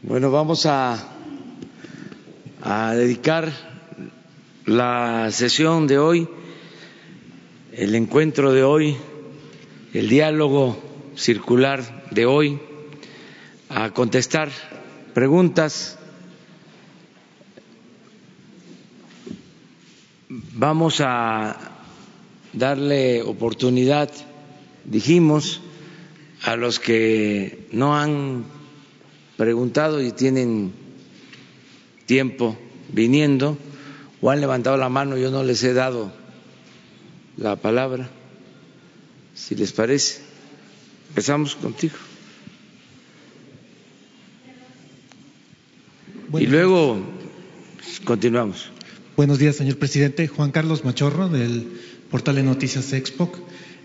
Bueno, vamos a, a dedicar la sesión de hoy, el encuentro de hoy, el diálogo circular de hoy, a contestar preguntas. Vamos a darle oportunidad, dijimos, a los que no han preguntado y tienen tiempo viniendo o han levantado la mano, yo no les he dado la palabra, si les parece. Empezamos contigo. y luego continuamos. Buenos días, señor presidente. Juan Carlos Machorro, del portal de Noticias Expo.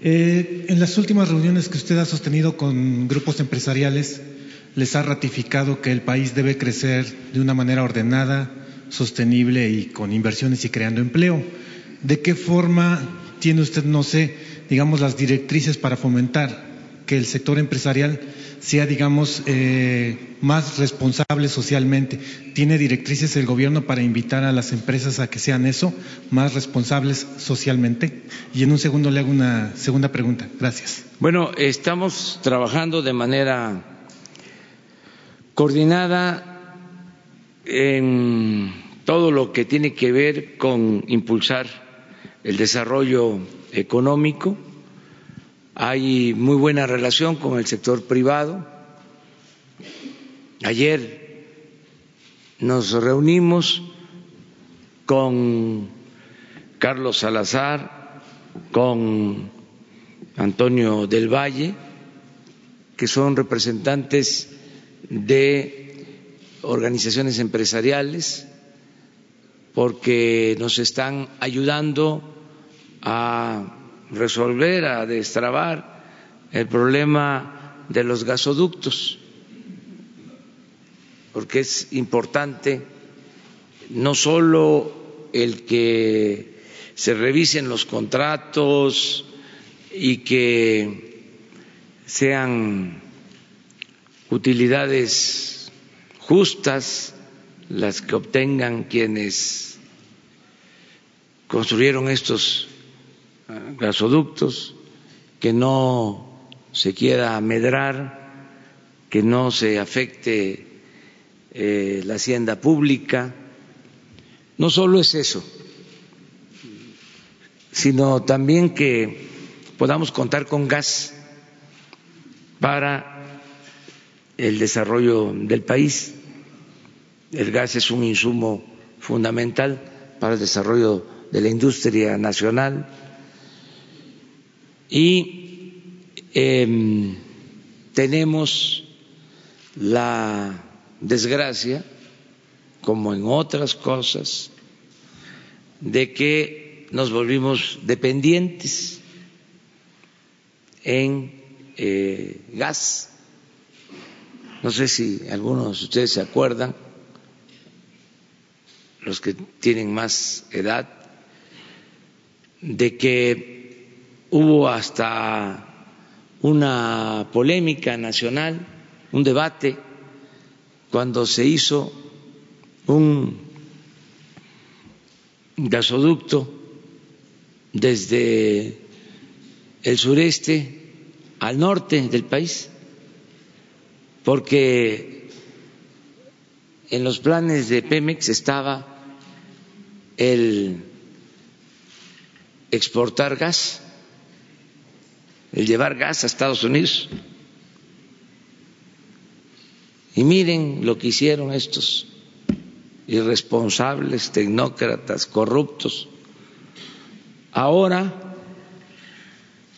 Eh, en las últimas reuniones que usted ha sostenido con grupos empresariales, les ha ratificado que el país debe crecer de una manera ordenada, sostenible y con inversiones y creando empleo. ¿De qué forma tiene usted, no sé, digamos, las directrices para fomentar que el sector empresarial sea, digamos, eh, más responsable socialmente. ¿Tiene directrices el gobierno para invitar a las empresas a que sean eso, más responsables socialmente? Y en un segundo le hago una segunda pregunta. Gracias. Bueno, estamos trabajando de manera coordinada en todo lo que tiene que ver con impulsar el desarrollo económico hay muy buena relación con el sector privado. Ayer nos reunimos con Carlos Salazar, con Antonio del Valle, que son representantes de organizaciones empresariales, porque nos están ayudando a resolver, a destrabar el problema de los gasoductos, porque es importante no solo el que se revisen los contratos y que sean utilidades justas las que obtengan quienes construyeron estos gasoductos, que no se quiera medrar, que no se afecte eh, la hacienda pública. No solo es eso, sino también que podamos contar con gas para el desarrollo del país. El gas es un insumo fundamental para el desarrollo de la industria nacional y eh, tenemos la desgracia, como en otras cosas, de que nos volvimos dependientes en eh, gas. No sé si algunos de ustedes se acuerdan, los que tienen más edad, de que hubo hasta una polémica nacional, un debate, cuando se hizo un gasoducto desde el sureste al norte del país, porque en los planes de Pemex estaba el exportar gas el llevar gas a Estados Unidos. Y miren lo que hicieron estos irresponsables, tecnócratas, corruptos. Ahora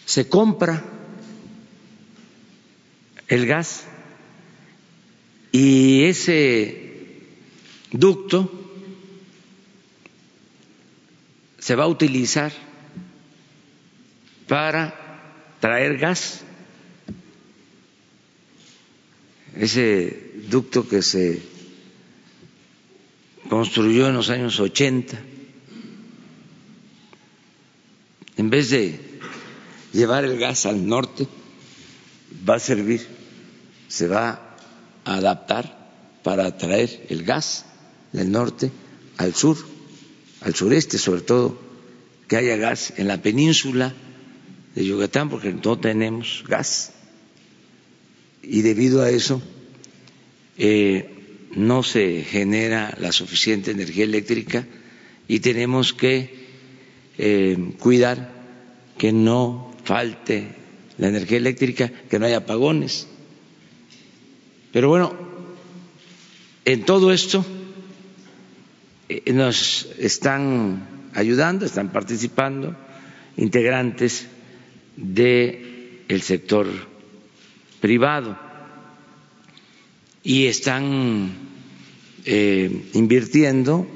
se compra el gas y ese ducto se va a utilizar para traer gas. Ese ducto que se construyó en los años 80, en vez de llevar el gas al norte, va a servir, se va adaptar para traer el gas del norte al sur, al sureste sobre todo, que haya gas en la península de Yucatán porque no tenemos gas. Y debido a eso eh, no se genera la suficiente energía eléctrica y tenemos que eh, cuidar que no falte la energía eléctrica, que no haya apagones. Pero bueno, en todo esto eh, nos están ayudando, están participando integrantes del sector privado y están eh, invirtiendo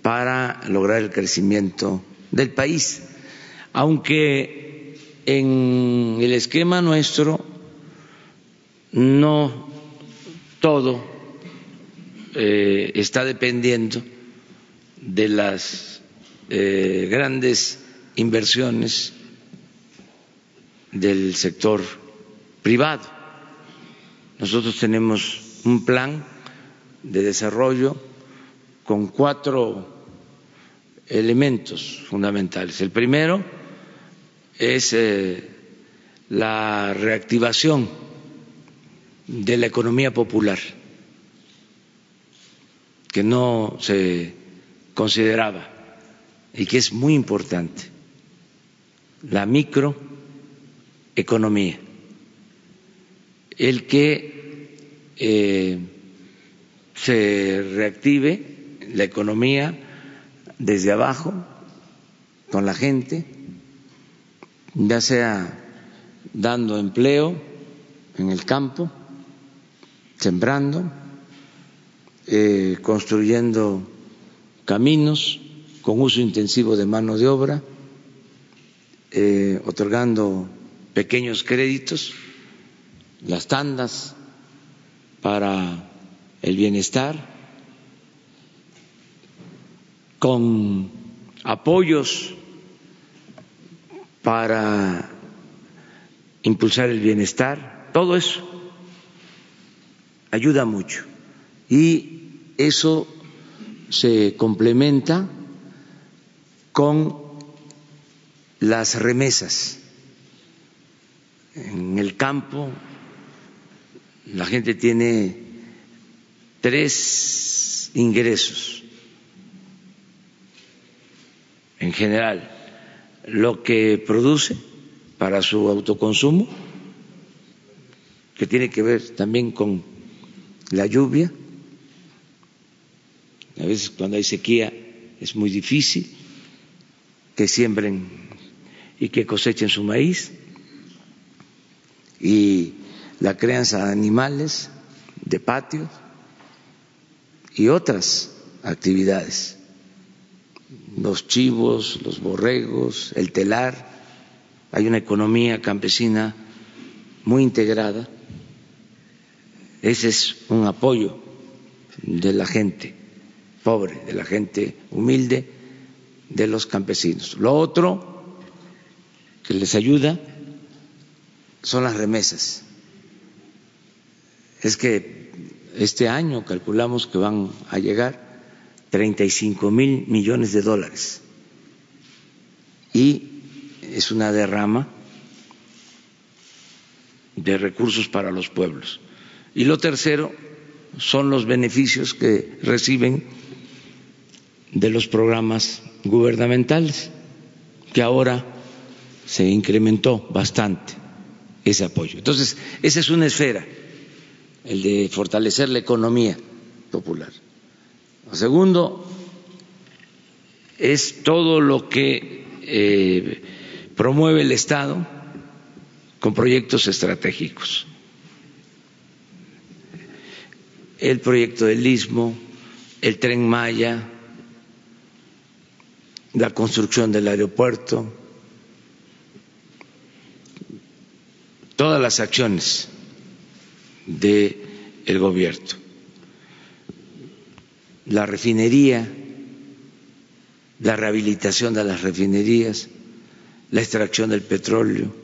para lograr el crecimiento del país. Aunque en el esquema nuestro no todo eh, está dependiendo de las eh, grandes inversiones del sector privado. Nosotros tenemos un plan de desarrollo con cuatro elementos fundamentales. El primero es eh, la reactivación de la economía popular, que no se consideraba y que es muy importante, la microeconomía, el que eh, se reactive la economía desde abajo, con la gente, ya sea dando empleo en el campo, sembrando, eh, construyendo caminos con uso intensivo de mano de obra, eh, otorgando pequeños créditos, las tandas para el bienestar, con apoyos para impulsar el bienestar, todo eso ayuda mucho. Y eso se complementa con las remesas. En el campo la gente tiene tres ingresos en general. Lo que produce para su autoconsumo, que tiene que ver también con la lluvia, a veces cuando hay sequía es muy difícil que siembren y que cosechen su maíz. Y la crianza de animales de patio y otras actividades, los chivos, los borregos, el telar, hay una economía campesina muy integrada, ese es un apoyo de la gente pobre, de la gente humilde, de los campesinos. Lo otro que les ayuda son las remesas. Es que este año calculamos que van a llegar 35 mil millones de dólares y es una derrama de recursos para los pueblos. Y lo tercero son los beneficios que reciben de los programas gubernamentales, que ahora se incrementó bastante ese apoyo. Entonces, esa es una esfera, el de fortalecer la economía popular. Lo segundo es todo lo que eh, promueve el Estado con proyectos estratégicos. El proyecto del Istmo, el tren Maya, la construcción del aeropuerto, todas las acciones del el gobierno, la refinería, la rehabilitación de las refinerías, la extracción del petróleo,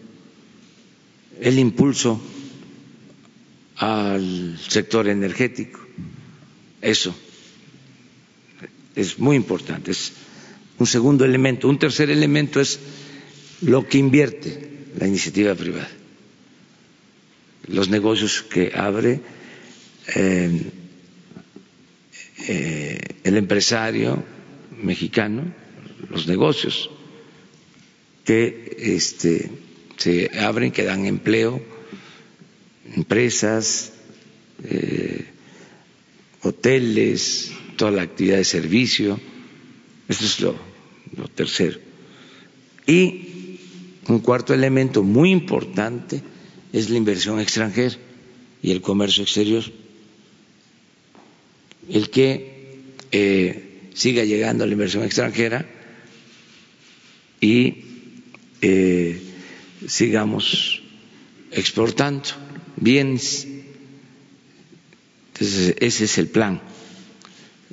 el impulso al sector energético. Eso es muy importante, es un segundo elemento. Un tercer elemento es lo que invierte la iniciativa privada, los negocios que abre eh, eh, el empresario mexicano, los negocios que este, se abren, que dan empleo, empresas, eh, hoteles, toda la actividad de servicio. Eso es lo, lo tercero. Y un cuarto elemento muy importante es la inversión extranjera y el comercio exterior. El que eh, siga llegando la inversión extranjera y eh, sigamos exportando bienes. Entonces, ese es el plan.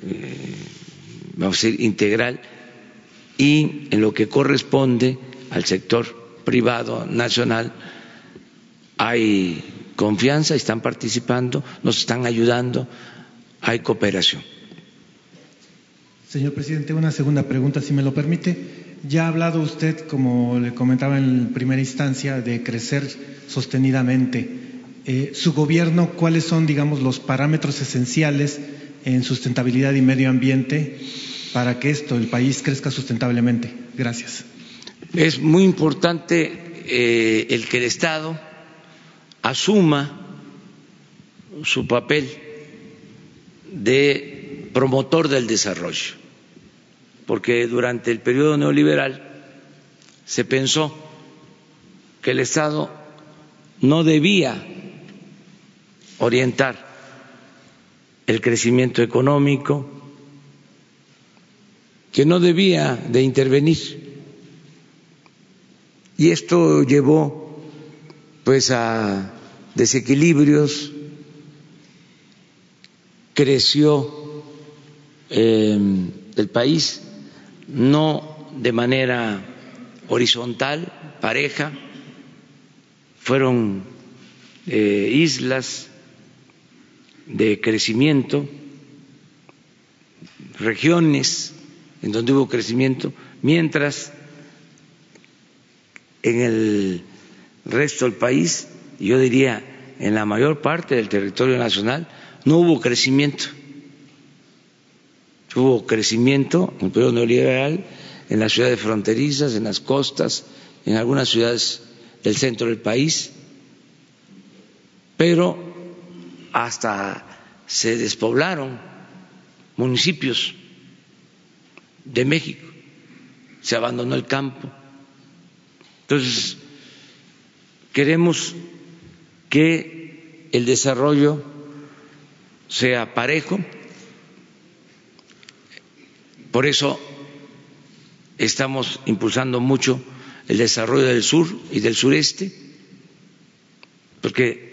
Eh, vamos a ser integral y en lo que corresponde al sector privado nacional hay confianza, están participando, nos están ayudando, hay cooperación. Señor presidente, una segunda pregunta, si me lo permite. Ya ha hablado usted, como le comentaba en primera instancia, de crecer sostenidamente. Eh, ¿Su gobierno cuáles son, digamos, los parámetros esenciales en sustentabilidad y medio ambiente para que esto, el país, crezca sustentablemente? Gracias. Es muy importante eh, el que el Estado asuma su papel de promotor del desarrollo, porque durante el periodo neoliberal se pensó que el Estado no debía orientar el crecimiento económico, que no debía de intervenir. Y esto llevó pues a desequilibrios, creció eh, el país no de manera horizontal, pareja, fueron eh, islas de crecimiento, regiones en donde hubo crecimiento, mientras en el resto del país, yo diría en la mayor parte del territorio nacional, no hubo crecimiento. Hubo crecimiento en el periodo neoliberal en las ciudades fronterizas, en las costas, en algunas ciudades del centro del país, pero hasta se despoblaron municipios de México, se abandonó el campo. Entonces, queremos que el desarrollo sea parejo, por eso estamos impulsando mucho el desarrollo del sur y del sureste, porque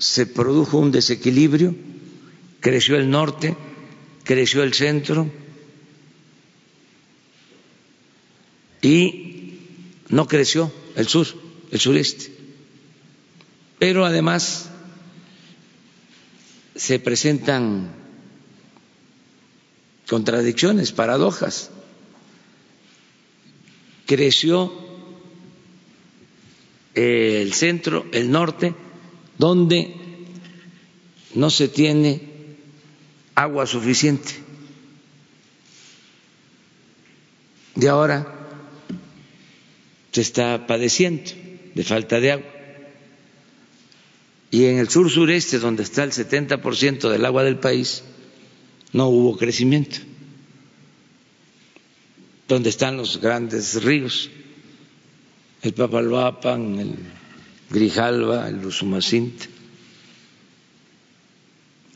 se produjo un desequilibrio, creció el norte, creció el centro y no creció el sur, el sureste. Pero además se presentan contradicciones, paradojas creció el centro, el norte, donde no se tiene agua suficiente. Y ahora se está padeciendo de falta de agua. Y en el sur sureste, donde está el 70% del agua del país, no hubo crecimiento donde están los grandes ríos, el Papalvapan, el Grijalva, el Usumacinta.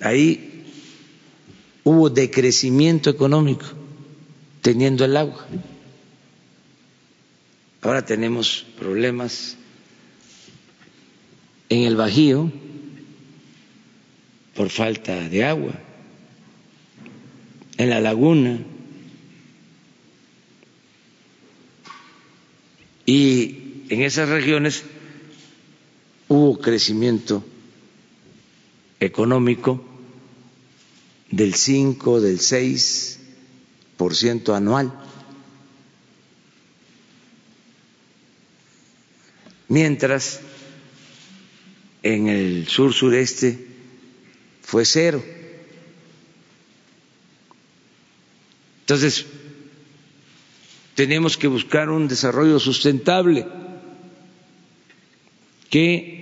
Ahí hubo decrecimiento económico teniendo el agua. Ahora tenemos problemas en el Bajío por falta de agua, en la laguna y en esas regiones hubo crecimiento económico del 5, del 6 por ciento anual. Mientras en el sur sureste fue cero. Entonces, tenemos que buscar un desarrollo sustentable que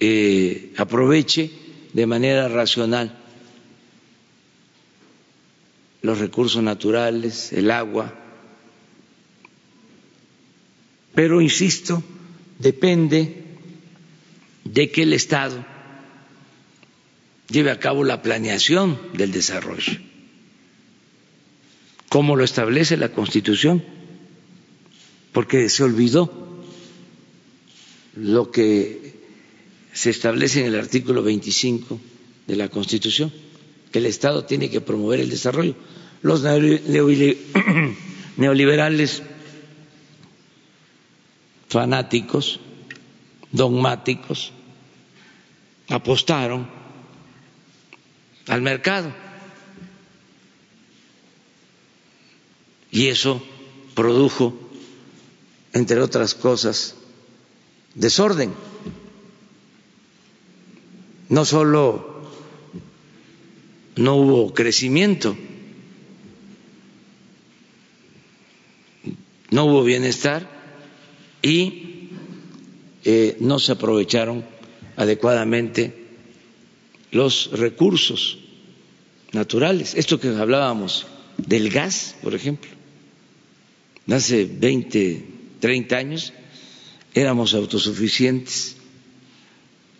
eh, aproveche de manera racional los recursos naturales, el agua. Pero, insisto, depende de que el Estado lleve a cabo la planeación del desarrollo, como lo establece la Constitución, porque se olvidó lo que se establece en el artículo 25 de la Constitución, que el Estado tiene que promover el desarrollo los neoliberales fanáticos, dogmáticos, apostaron al mercado. Y eso produjo, entre otras cosas, desorden. No solo no hubo crecimiento, no hubo bienestar y eh, no se aprovecharon adecuadamente los recursos naturales. Esto que hablábamos del gas, por ejemplo, hace 20, 30 años éramos autosuficientes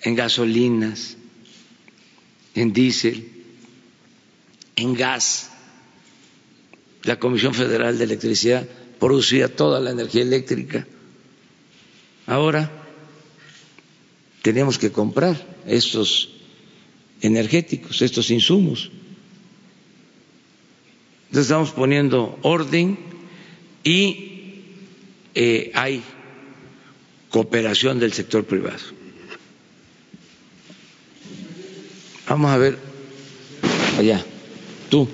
en gasolinas, en diésel, en gas. La Comisión Federal de Electricidad producía toda la energía eléctrica. Ahora tenemos que comprar estos energéticos, estos insumos. Entonces estamos poniendo orden y eh, hay cooperación del sector privado. Vamos a ver allá, tú.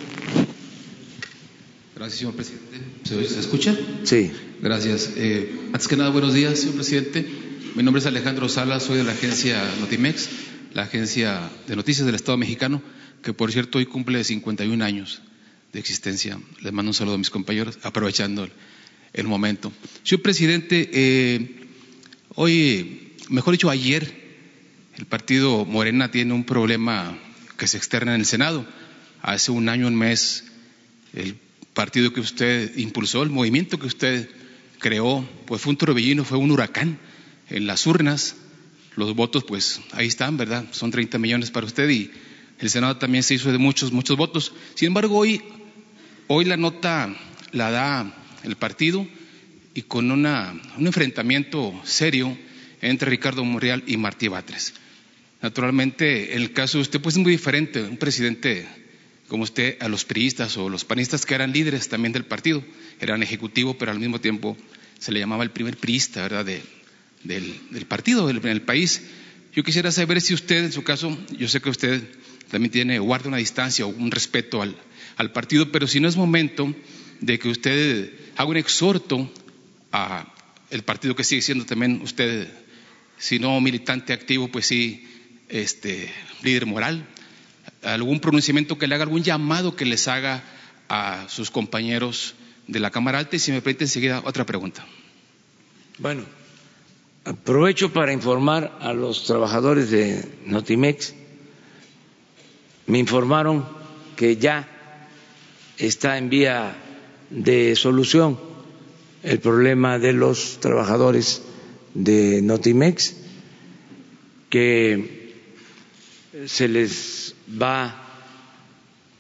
Gracias, señor presidente. ¿Se, escucha? Sí. Gracias. Eh, antes que nada, buenos días, señor presidente. Mi nombre es Alejandro Sala, soy de la agencia Notimex, la agencia de noticias del Estado mexicano, que por cierto hoy cumple 51 años de existencia. Les mando un saludo a mis compañeros, aprovechando el, momento. Señor presidente, eh, hoy, mejor dicho, ayer, el partido Morena tiene un problema que se externa en el Senado. Hace un año, un mes, el partido que usted impulsó, el movimiento que usted creó, pues fue un torbellino, fue un huracán en las urnas. Los votos, pues ahí están, ¿verdad? Son 30 millones para usted y el Senado también se hizo de muchos, muchos votos. Sin embargo, hoy, hoy la nota la da el partido y con una, un enfrentamiento serio entre Ricardo Monreal y Martí Batres. Naturalmente, el caso de usted pues es muy diferente, un presidente como usted, a los priistas o los panistas que eran líderes también del partido, eran ejecutivo, pero al mismo tiempo se le llamaba el primer priista, ¿verdad?, del, partido en el país. Yo quisiera saber si usted, en su caso, yo sé que usted también tiene, guarda una distancia o un respeto al, al partido, pero si no es momento de que usted haga un exhorto a el partido que sigue siendo también usted, si no militante activo, pues sí, este, líder moral, algún pronunciamiento que le haga, algún llamado que les haga a sus compañeros de la Cámara Alta y si me permite enseguida otra pregunta. Bueno, aprovecho para informar a los trabajadores de Notimex. Me informaron que ya está en vía de solución el problema de los trabajadores de Notimex, que se les va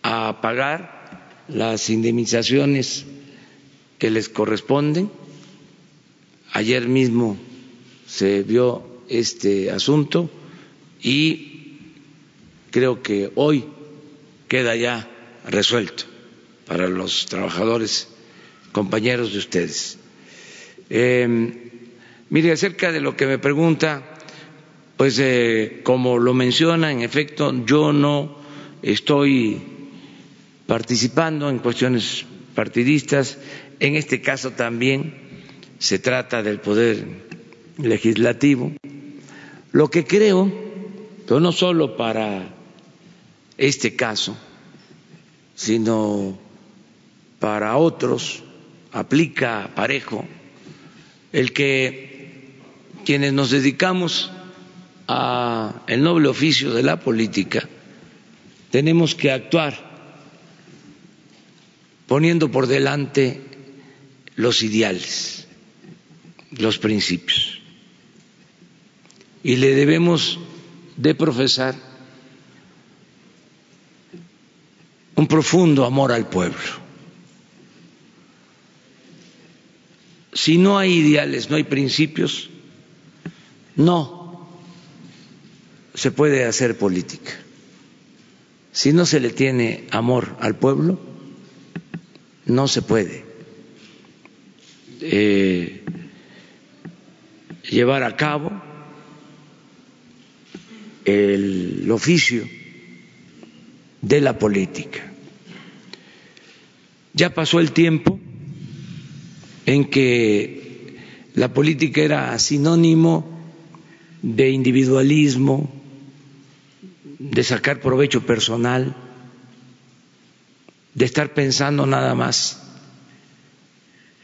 a pagar las indemnizaciones que les corresponden. Ayer mismo se vio este asunto y creo que hoy queda ya resuelto para los trabajadores, compañeros de ustedes. Eh, mire, acerca de lo que me pregunta, pues eh, como lo menciona, en efecto, yo no estoy participando en cuestiones partidistas. En este caso también se trata del poder legislativo. Lo que creo, pero no solo para este caso, sino para otros, aplica parejo el que quienes nos dedicamos a el noble oficio de la política tenemos que actuar poniendo por delante los ideales, los principios. Y le debemos de profesar un profundo amor al pueblo. Si no hay ideales, no hay principios, no se puede hacer política. Si no se le tiene amor al pueblo, no se puede eh, llevar a cabo el oficio de la política. Ya pasó el tiempo en que la política era sinónimo de individualismo, de sacar provecho personal, de estar pensando nada más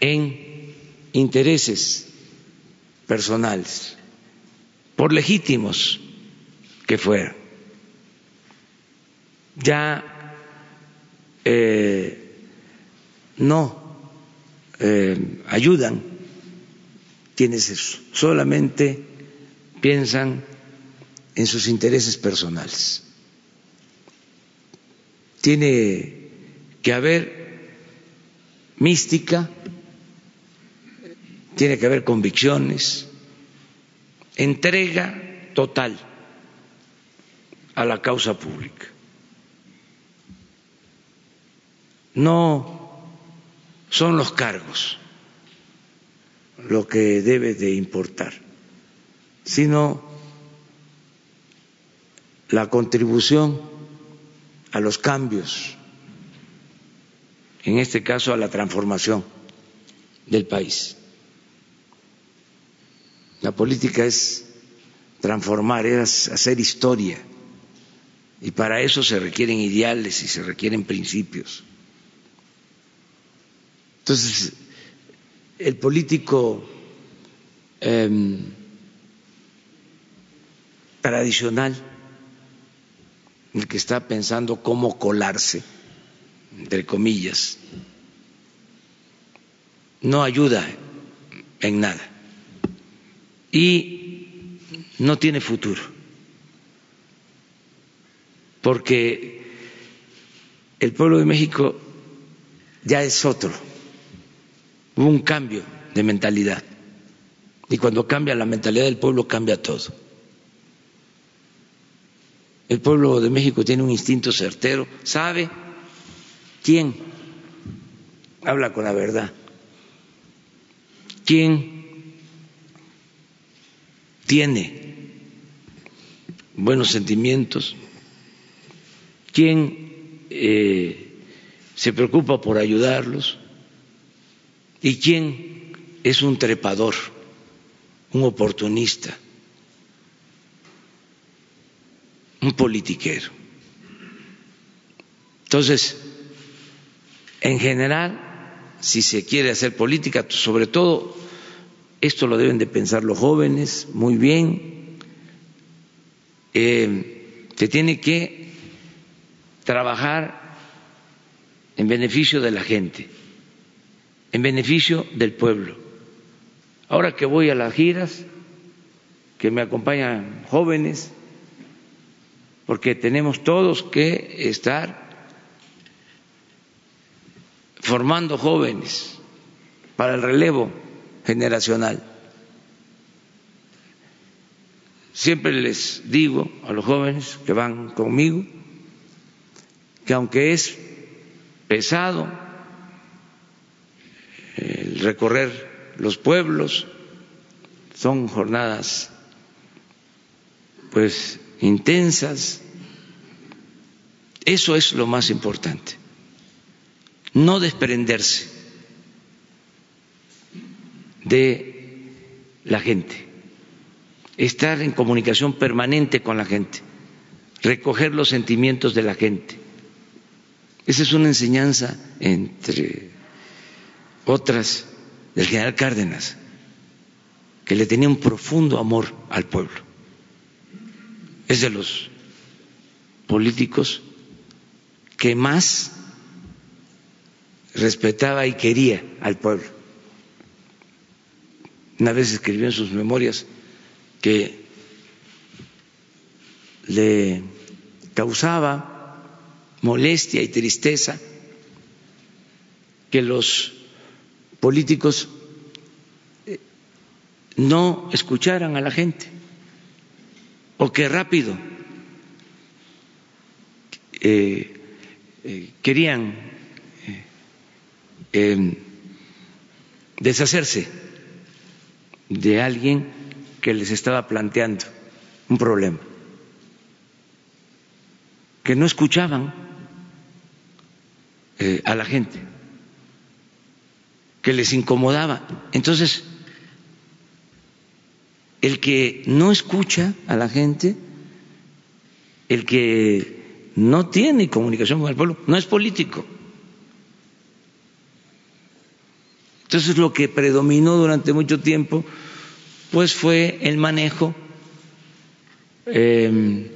en intereses personales, por legítimos que fueran. Ya eh, no eh, ayudan quienes solamente piensan en sus intereses personales. Tiene que haber mística, tiene que haber convicciones, entrega total a la causa pública. No son los cargos lo que debe de importar, sino la contribución a los cambios, en este caso a la transformación del país. La política es transformar, es hacer historia, y para eso se requieren ideales y se requieren principios. Entonces, el político eh, tradicional, el que está pensando cómo colarse, entre comillas, no ayuda en nada y no tiene futuro, porque el pueblo de México ya es otro Hubo un cambio de mentalidad. Y cuando cambia la mentalidad del pueblo, cambia todo. El pueblo de México tiene un instinto certero, sabe quién habla con la verdad, quién tiene buenos sentimientos, quién eh, se preocupa por ayudarlos ¿Y quién es un trepador, un oportunista, un politiquero? Entonces, en general, si se quiere hacer política, sobre todo esto lo deben de pensar los jóvenes muy bien, eh, se tiene que trabajar en beneficio de la gente en beneficio del pueblo. Ahora que voy a las giras, que me acompañan jóvenes, porque tenemos todos que estar formando jóvenes para el relevo generacional. Siempre les digo a los jóvenes que van conmigo que aunque es pesado el recorrer los pueblos, son jornadas pues intensas. Eso es lo más importante. No desprenderse de la gente, estar en comunicación permanente con la gente, recoger los sentimientos de la gente. Esa es una enseñanza, entre otras, del general Cárdenas, que le tenía un profundo amor al pueblo. Es de los políticos que más respetaba y quería al pueblo. Una vez escribió en sus memorias que le causaba molestia y tristeza que los políticos eh, no escucharan a la gente o que rápido eh, eh, querían em, deshacerse de alguien que les estaba planteando un problema, que no escuchaban a la gente que les incomodaba. Entonces, el que no escucha a la gente, el que no tiene comunicación con el pueblo, no es político. Entonces lo que predominó durante mucho tiempo, pues fue el manejo eh,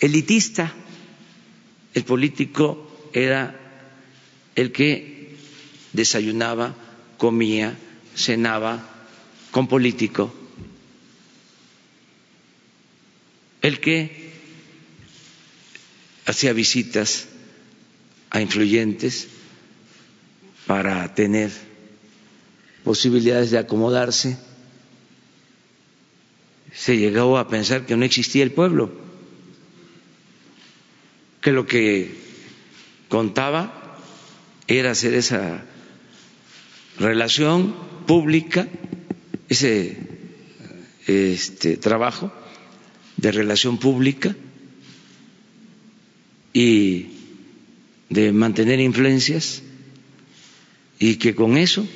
elitista. El político era el que desayunaba, comía, cenaba con político, el que hacía visitas a influyentes para tener posibilidades de acomodarse. Se llegó a pensar que no existía el pueblo, que lo que contaba era hacer esa relación pública, ese este, trabajo de relación pública y de mantener influencias y que con eso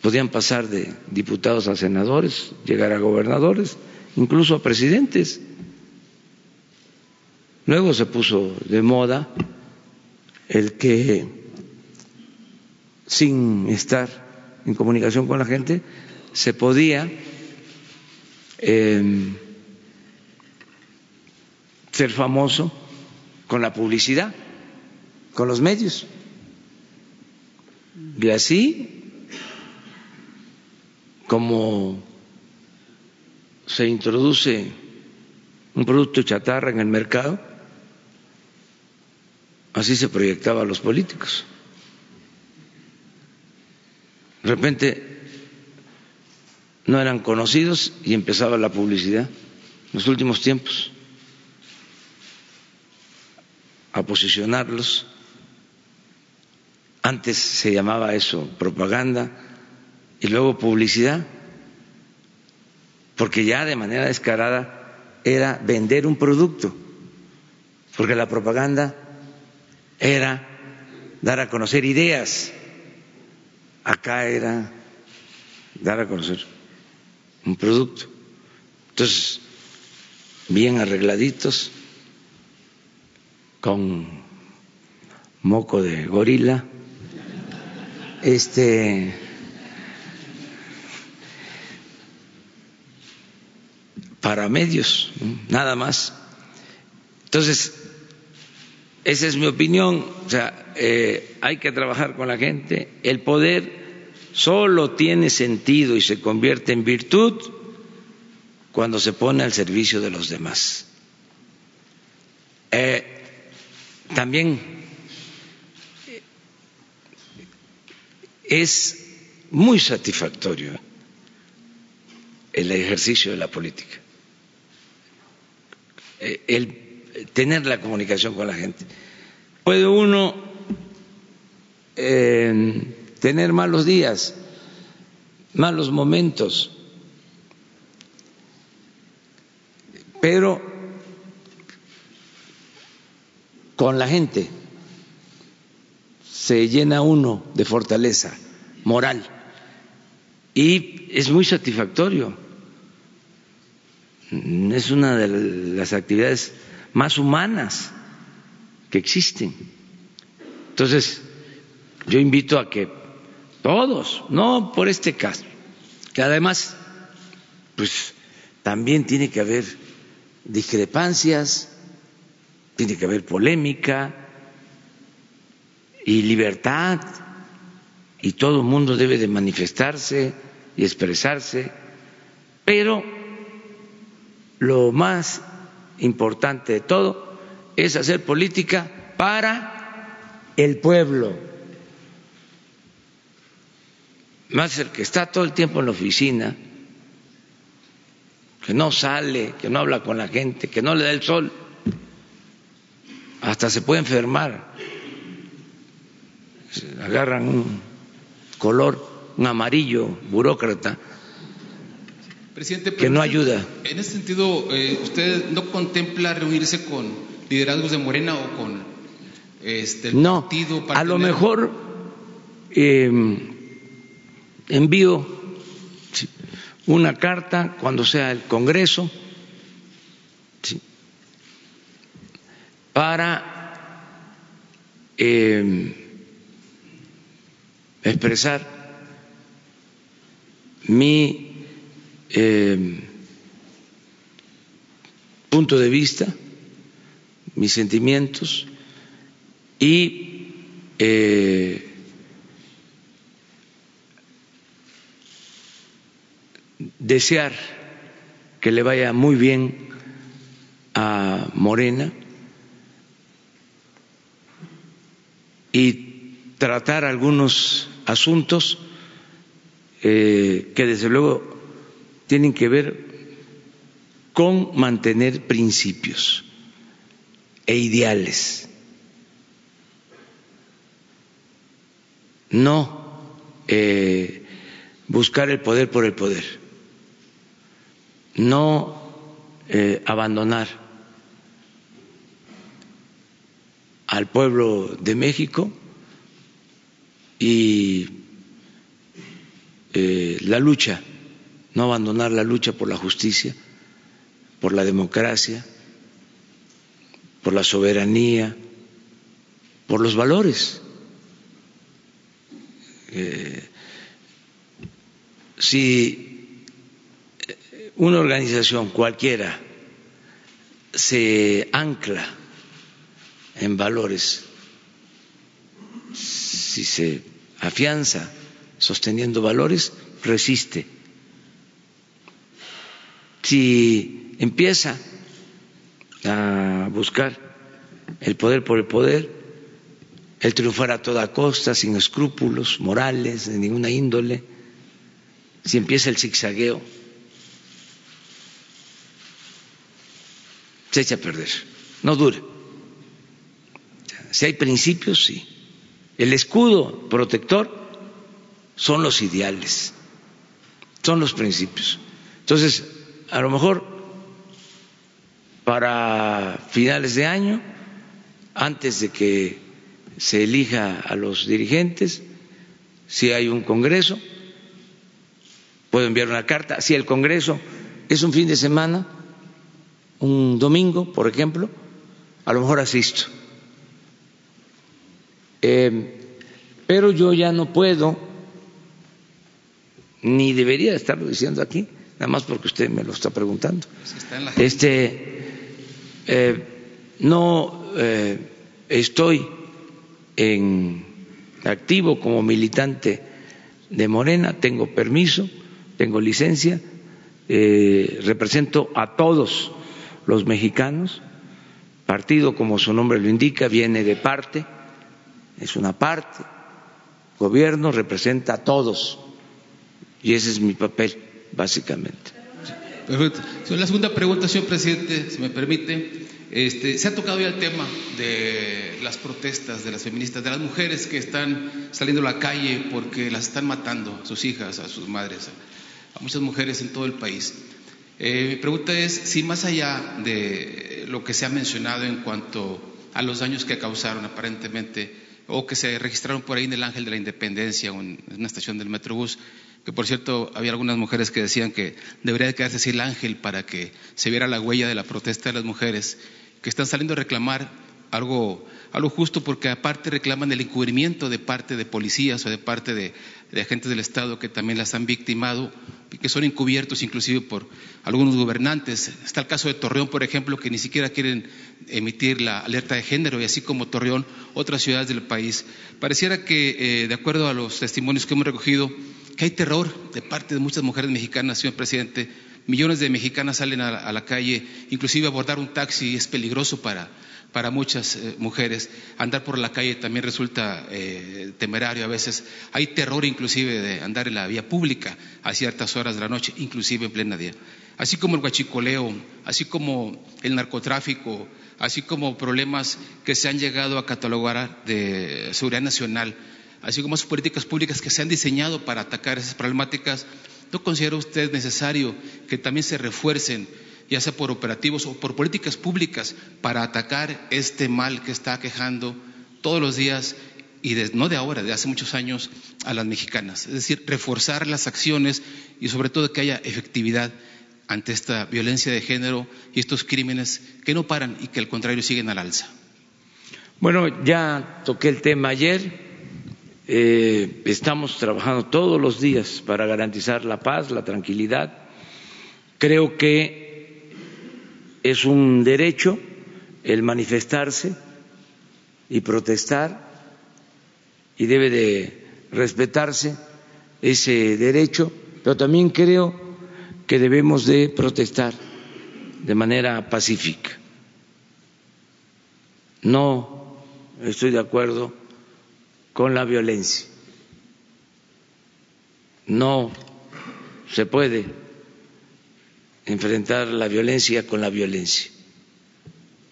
podían pasar de diputados a senadores, llegar a gobernadores, incluso a presidentes. Luego se puso de moda el que sin estar en comunicación con la gente se podía em, ser famoso con la publicidad, con los medios. Y así, como se introduce un producto chatarra en el mercado, Así se proyectaba a los políticos. De repente no eran conocidos y empezaba la publicidad en los últimos tiempos a posicionarlos. Antes se llamaba eso propaganda y luego publicidad, porque ya de manera descarada era vender un producto, porque la propaganda era dar a conocer ideas, acá era dar a conocer un producto. Entonces, bien arregladitos, con moco de gorila, este para medios, nada más. Entonces, esa es mi opinión. O sea, eh, hay que trabajar con la gente. El poder solo tiene sentido y se convierte en virtud cuando se pone al servicio de los demás. Eh, también es muy satisfactorio el ejercicio de la política. Eh, el tener la comunicación con la gente. Puede uno tener malos días, malos momentos, pero con la gente se llena uno de fortaleza moral y es muy satisfactorio. Es una de las actividades más humanas que existen. Entonces, yo invito a que todos, no por este caso, que además, pues también tiene que haber discrepancias, tiene que haber polémica y libertad, y todo el mundo debe de manifestarse y expresarse, pero lo más importante de todo es hacer política para el pueblo. Más el que está todo el tiempo en la oficina, que no sale, que no habla con la gente, que no le da el sol, hasta se puede enfermar. Agarran un color, un amarillo burócrata, Presidente, que no ayuda. En ese sentido, eh, ¿usted no contempla reunirse con liderazgos de Morena o con este, el no, partido? para a lo mejor eh, envío una carta cuando sea el Congreso para eh, expresar mi eh, punto de vista, mis sentimientos y eh, desear que le vaya muy bien a Morena y tratar algunos asuntos eh, que desde luego tienen que ver con mantener principios e ideales, no eh, buscar el poder por el poder, no eh, abandonar al pueblo de México y eh, la lucha, no abandonar la lucha por la justicia, por la democracia, por la soberanía, por los valores. Eh, si una organización cualquiera se ancla en valores, si se afianza sosteniendo valores, resiste. Si empieza a buscar el poder por el poder, el triunfar a toda costa, sin escrúpulos morales de ninguna índole, si empieza el zigzagueo, se echa a perder, no dura. Si hay principios, sí. El escudo protector son los ideales, son los principios. Entonces, a lo mejor para finales de año, antes de que se elija a los dirigentes, si hay un congreso, puedo enviar una carta. Si el congreso es un fin de semana, un domingo, por ejemplo, a lo mejor asisto. Eh, pero yo ya no puedo, ni debería estarlo diciendo aquí, nada más porque usted me lo está preguntando. Si está en la Este, eh, no eh, estoy en activo como militante de Morena, tengo permiso, tengo licencia, represento a todos los mexicanos, partido como su nombre lo indica, viene de parte, es una parte, gobierno representa a todos y ese es mi papel, básicamente. Perfecto. La segunda pregunta, señor presidente, si me permite. Este, se ha tocado ya el tema de las protestas de las feministas, de las mujeres que están saliendo a la calle porque las están matando, a sus hijas, a sus madres, a muchas mujeres en todo el país. Eh, mi pregunta es si más allá de lo que se ha mencionado en cuanto a los daños que causaron aparentemente o que se registraron por ahí en el Ángel de la Independencia o en una estación del Metrobús, que por cierto había algunas mujeres que decían que debería quedarse así el ángel para que se viera la huella de la protesta de las mujeres, que están saliendo a reclamar algo, algo justo porque aparte reclaman el encubrimiento de parte de policías o de parte de, de agentes del Estado que también las han victimado y que son encubiertos inclusive por algunos gobernantes. Está el caso de Torreón, por ejemplo, que ni siquiera quieren emitir la alerta de género y así como Torreón, otras ciudades del país. Pareciera que, eh, de acuerdo a los testimonios que hemos recogido, hay terror de parte de muchas mujeres mexicanas, señor presidente. Millones de mexicanas salen a, la calle, inclusive abordar un taxi es peligroso para, para muchas eh, mujeres. Andar por la calle también resulta eh, temerario a veces. Hay terror inclusive de andar en la vía pública a ciertas horas de la noche, inclusive en plena día. Así como el guachicoleo, así como el narcotráfico, así como problemas que se han llegado a catalogar de seguridad nacional, así como sus políticas públicas que se han diseñado para atacar esas problemáticas, ¿no considera usted necesario que también se refuercen ya sea por operativos o por políticas públicas, para atacar este mal que está quejando todos los días y no de ahora, de hace muchos años a las mexicanas. Es decir, reforzar las acciones y sobre todo que haya efectividad ante esta violencia de género y estos crímenes que no paran y que al contrario siguen al alza. Bueno, ya toqué el tema ayer. Eh, estamos trabajando todos los días para garantizar la paz, la tranquilidad. Creo que es un derecho el manifestarse y protestar y debe de respetarse ese derecho, pero también creo que debemos de protestar de manera pacífica. No estoy de acuerdo con la violencia. No se puede enfrentar la violencia con la violencia.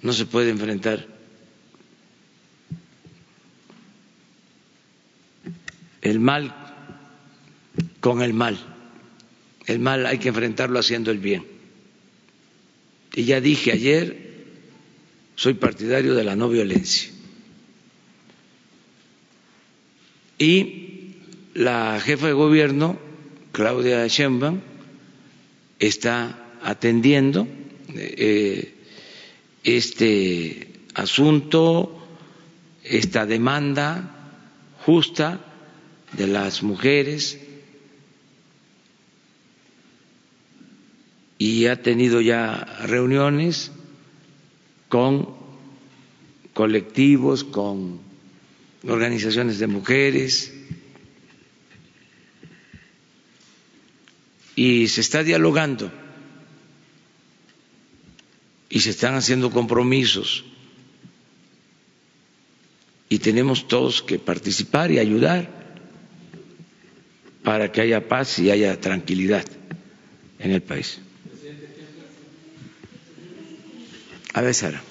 No se puede enfrentar el mal con el mal. El mal hay que enfrentarlo haciendo el bien. Y ya dije ayer, soy partidario de la no violencia. Y la jefa de gobierno, Claudia Sheinbaum, está atendiendo eh, este asunto, esta demanda justa de las mujeres y ha tenido ya reuniones con colectivos, con organizaciones de mujeres y se está dialogando y se están haciendo compromisos y tenemos todos que participar y ayudar para que haya paz y haya tranquilidad en el país. A ver, Sara.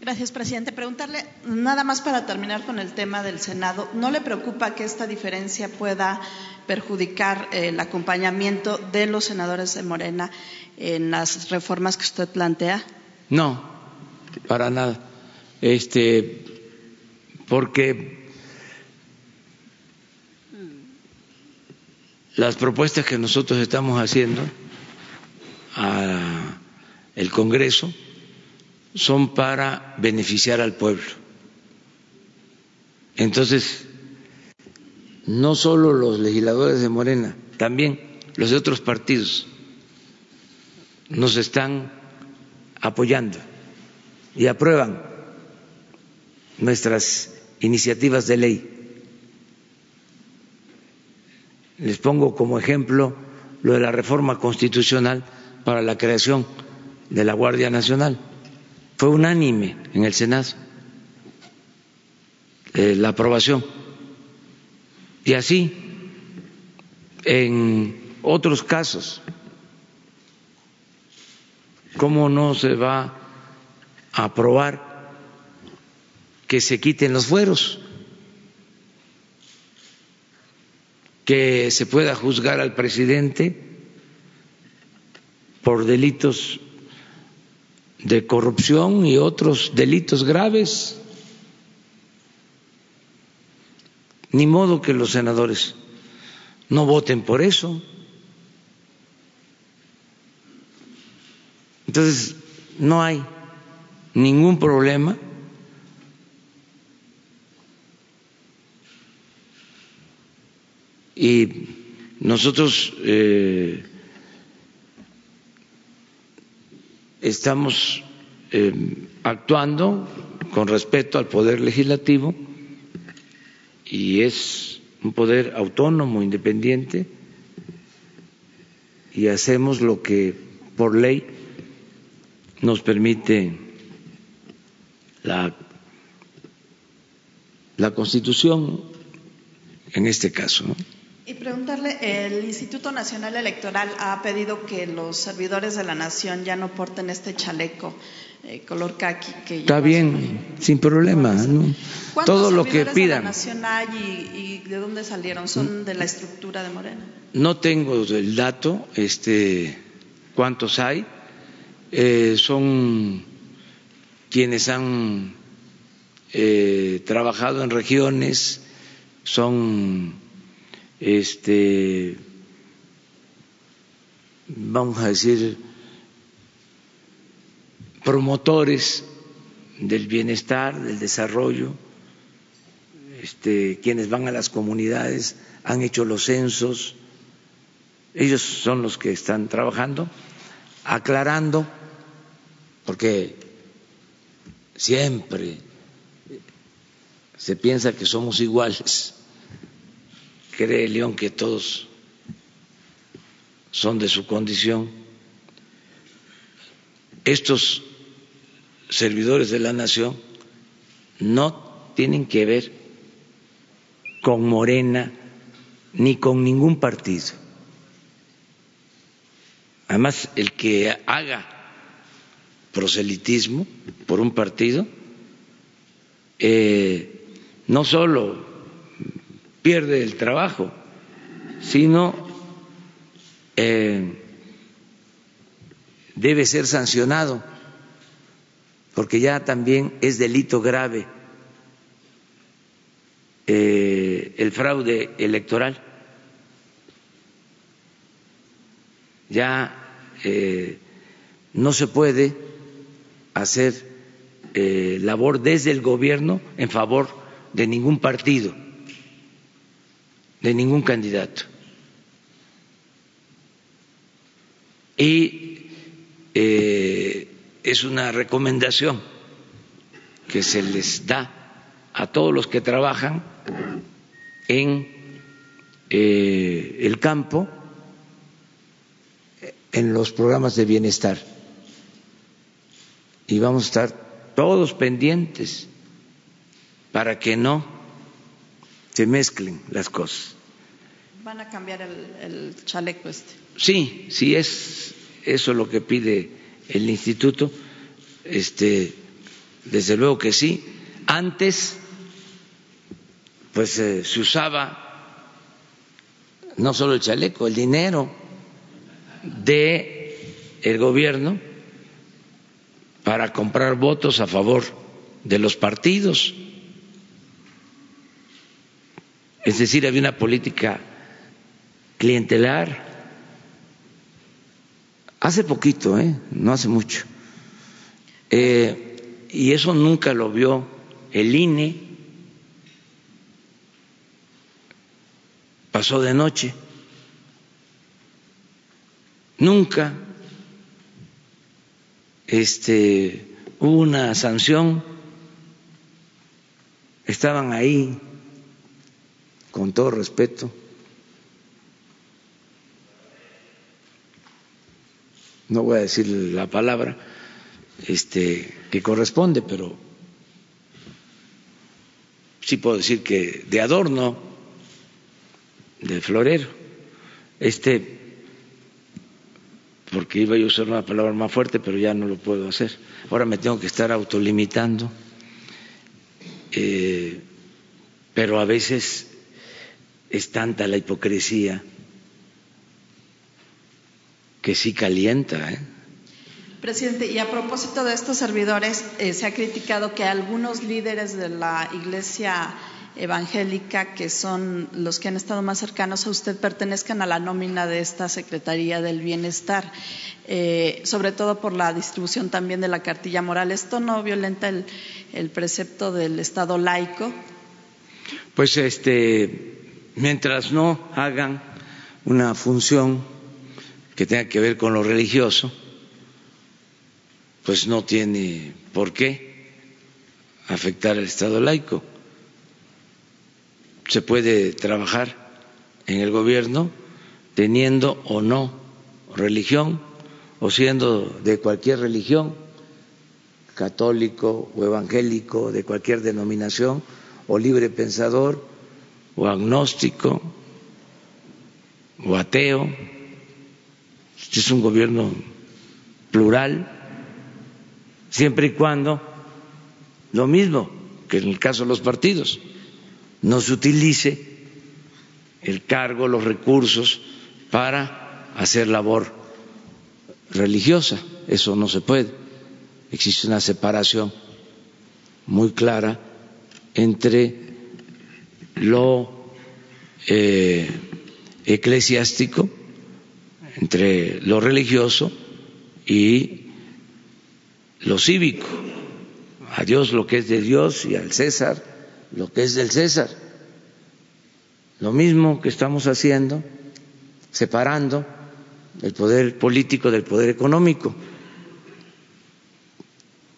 Gracias, presidente. Preguntarle, nada más para terminar con el tema del Senado, ¿no le preocupa que esta diferencia pueda perjudicar el acompañamiento de los senadores de Morena en las reformas que usted plantea? No, para nada. Este, porque las propuestas que nosotros estamos haciendo al Congreso son para beneficiar al pueblo. Entonces, no solo los legisladores de Morena, también los de otros partidos nos están apoyando y aprueban nuestras iniciativas de ley. Les pongo como ejemplo lo de la reforma constitucional para la creación de la Guardia Nacional. Fue unánime en el Senado eh, la aprobación. Y así, en otros casos, ¿cómo no se va a aprobar que se quiten los fueros? Que se pueda juzgar al presidente por delitos de corrupción y otros delitos graves. Ni modo que los senadores no voten por eso. Entonces, no hay ningún problema. Y nosotros eh, estamos eh, actuando con respeto al Poder Legislativo y es un poder autónomo, independiente, y hacemos lo que por ley nos permite la, la Constitución en este caso. Y preguntarle, el Instituto Nacional Electoral ha pedido que los servidores de la nación ya no porten este chaleco eh, color caqui que Está bien, sin problema. ¿no? Todo lo que pidan. de la nación hay y, de dónde salieron? ¿Son de la estructura de Morena? No tengo el dato, este, cuántos hay. Eh, son quienes han eh, trabajado en regiones, son este, vamos a decir, promotores del bienestar, del desarrollo, este, quienes van a las comunidades, han hecho los censos, ellos son los que están trabajando, aclarando, porque siempre se piensa que somos iguales cree León que todos son de su condición. Estos servidores de la nación no tienen que ver con Morena ni con ningún partido. Además, el que haga proselitismo por un partido eh, no solo pierde el trabajo, sino eh, debe ser sancionado, porque ya también es delito grave eh, el fraude electoral. Ya eh, no se puede hacer labor desde el gobierno en favor de ningún partido de ningún candidato. Y eh, es una recomendación que se les da a todos los que trabajan en eh, el campo, en los programas de bienestar. Y vamos a estar todos pendientes para que no se mezclen las cosas. ¿Van a cambiar el, chaleco este? Sí, sí es eso lo que pide el instituto. Este, desde luego que sí. Antes, pues eh, se usaba no solo el chaleco, el dinero de el gobierno para comprar votos a favor de los partidos es decir, había una política clientelar. Hace poquito, ¿eh? no hace mucho. Eh, y eso nunca lo vio el INE. Pasó de noche. Nunca este, hubo una sanción. Estaban ahí con todo respeto, no voy a decir la palabra este, que corresponde, pero sí puedo decir que de adorno, de florero, este, porque iba a usar una palabra más fuerte, pero ya no lo puedo hacer. Ahora me tengo que estar autolimitando, eh, pero a veces es tanta la hipocresía que sí calienta. ¿eh? Presidente, y a propósito de estos servidores, eh, se ha criticado que algunos líderes de la Iglesia evangélica, que son los que han estado más cercanos a usted, pertenezcan a la nómina de esta Secretaría del Bienestar, eh, sobre todo por la distribución también de la cartilla moral. ¿Esto no violenta el, el precepto del Estado laico? Pues este, mientras no hagan una función que tenga que ver con lo religioso, pues no tiene por qué afectar al Estado laico. Se puede trabajar en el gobierno teniendo o no religión o siendo de cualquier religión, católico o evangélico, de cualquier denominación, o libre pensador, o agnóstico, o ateo. Este es un gobierno plural siempre y cuando, lo mismo que en el caso de los partidos, no se utilice el cargo, los recursos para hacer labor religiosa. Eso no se puede. Existe una separación muy clara entre lo eh, eclesiástico, entre lo religioso y lo cívico, a Dios lo que es de Dios y al César lo que es del César. Lo mismo que estamos haciendo, separando el poder político del poder económico,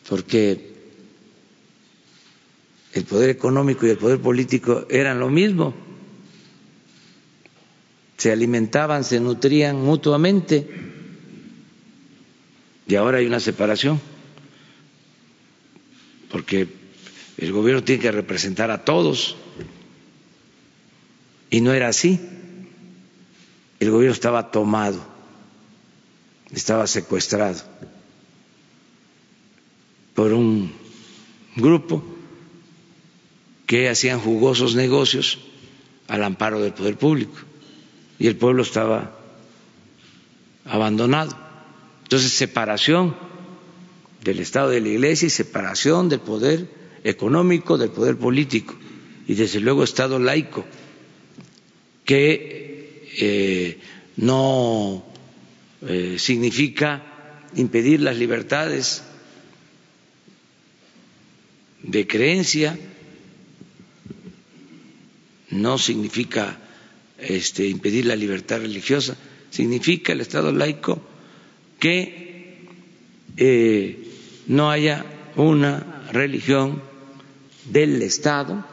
porque el poder económico y el poder político eran lo mismo, se alimentaban, se nutrían mutuamente, y ahora hay una separación. Porque el gobierno tiene que representar a todos. Y no era así. El gobierno estaba tomado, estaba secuestrado. Por un grupo que hacían jugosos negocios al amparo del poder público y el pueblo estaba abandonado. Entonces, separación del Estado de la Iglesia y separación del poder económico del poder político y desde luego Estado laico que eh, no eh, significa impedir las libertades de creencia, no significa este, impedir la libertad religiosa, significa el Estado laico que eh, no haya una religión del Estado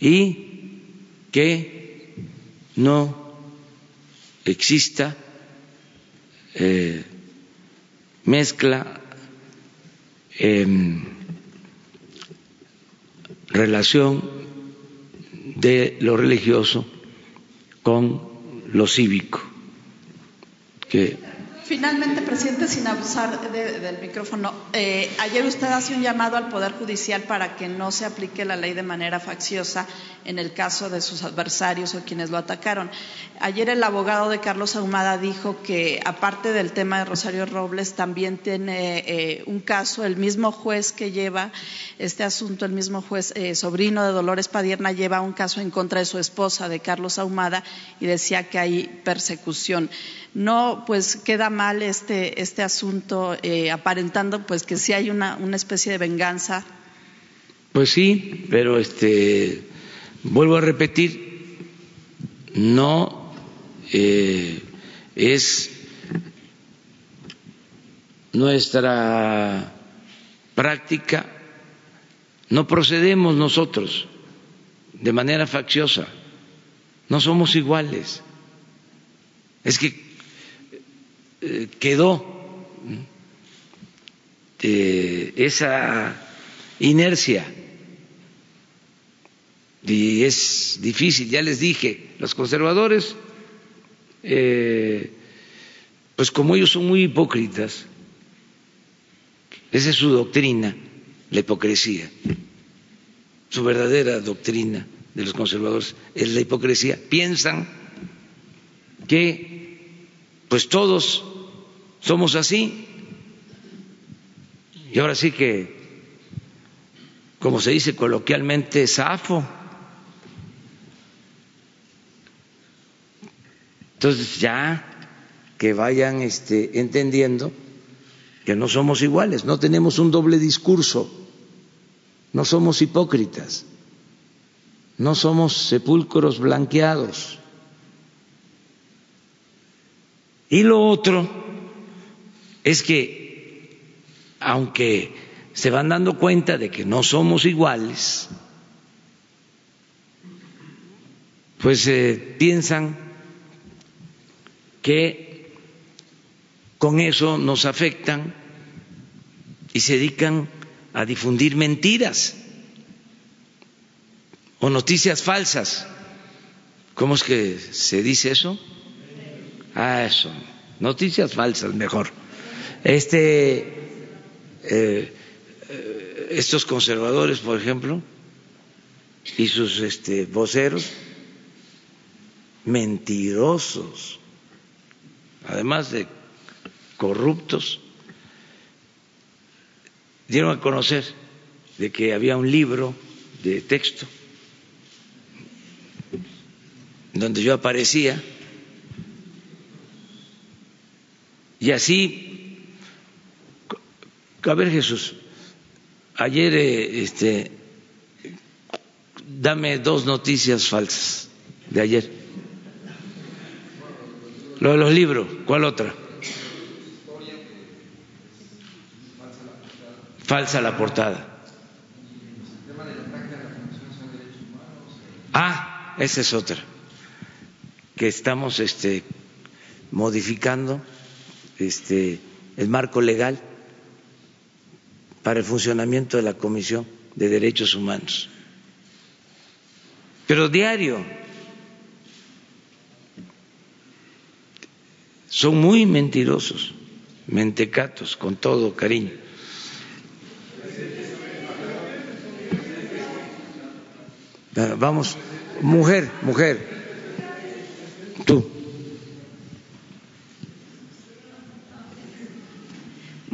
y que no exista eh, mezcla en relación de lo religioso con lo cívico que Finalmente, presidente, sin abusar del micrófono, eh, ayer usted hace un llamado al Poder Judicial para que no se aplique la ley de manera facciosa en el caso de sus adversarios o quienes lo atacaron. Ayer el abogado de Carlos Ahumada dijo que, aparte del tema de Rosario Robles, también tiene eh, un caso, el mismo juez que lleva este asunto, el mismo juez eh, sobrino de Dolores Padierna, lleva un caso en contra de su esposa, de Carlos Ahumada, y decía que hay persecución no pues queda mal este, este asunto, eh, aparentando pues que sí hay una, una, especie de venganza. Pues sí, pero este vuelvo a repetir, no eh, es nuestra práctica, no procedemos nosotros de manera facciosa, no somos iguales. Es que quedó esa inercia. Y es difícil, ya les dije, los conservadores, eh, pues como ellos son muy hipócritas, esa es su doctrina, la hipocresía, su verdadera doctrina de los conservadores es la hipocresía, piensan que pues todos somos así. Y ahora sí que, como se dice coloquialmente, zafo. Entonces ya que vayan este, entendiendo que no somos iguales, no tenemos un doble discurso, no somos hipócritas, no somos sepulcros blanqueados. Y lo otro es que, aunque se van dando cuenta de que no somos iguales, pues eh, piensan que con eso nos afectan y se dedican a difundir mentiras o noticias falsas. ¿Cómo es que se dice eso? Ah, eso. Noticias falsas, mejor. Este, eh, estos conservadores, por ejemplo, y sus este, voceros, mentirosos, además de corruptos, dieron a conocer de que había un libro de texto donde yo aparecía Y así, a ver Jesús, ayer eh, este, dame dos noticias falsas de ayer. Lo de los libros, ¿cuál otra? Falsa la portada. Ah, esa es otra que estamos este, modificando este, el marco legal para el funcionamiento de la Comisión de Derechos Humanos. Pero diario son muy mentirosos, mentecatos, con todo cariño. Vamos, mujer, mujer, tú.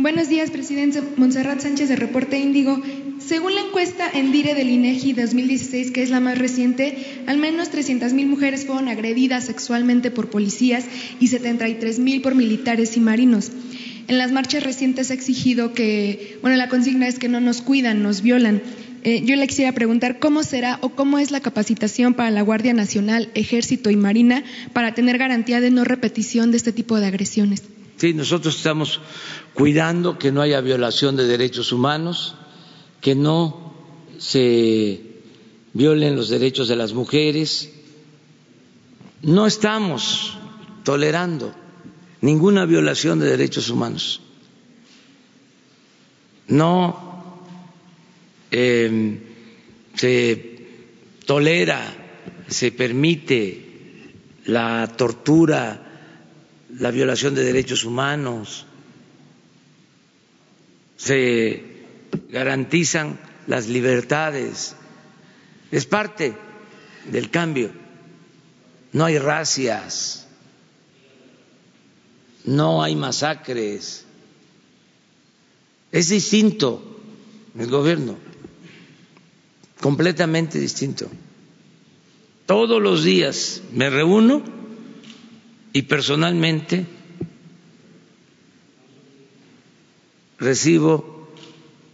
Buenos días, presidente. Montserrat Sánchez de Reporte Índigo. Según la encuesta en DIRE del INEGI 2016, que es la más reciente, al menos 300.000 mujeres fueron agredidas sexualmente por policías y 73.000 por militares y marinos. En las marchas recientes ha exigido que, bueno, la consigna es que no nos cuidan, nos violan. Eh, yo le quisiera preguntar cómo será o cómo es la capacitación para la Guardia Nacional, Ejército y Marina para tener garantía de no repetición de este tipo de agresiones. Sí, nosotros estamos cuidando que no haya violación de derechos humanos, que no se violen los derechos de las mujeres. No estamos tolerando ninguna violación de derechos humanos. No eh, se tolera, se permite la tortura, la violación de derechos humanos, se garantizan las libertades, es parte del cambio. No hay racias, no hay masacres, es distinto el gobierno, completamente distinto. Todos los días me reúno y personalmente recibo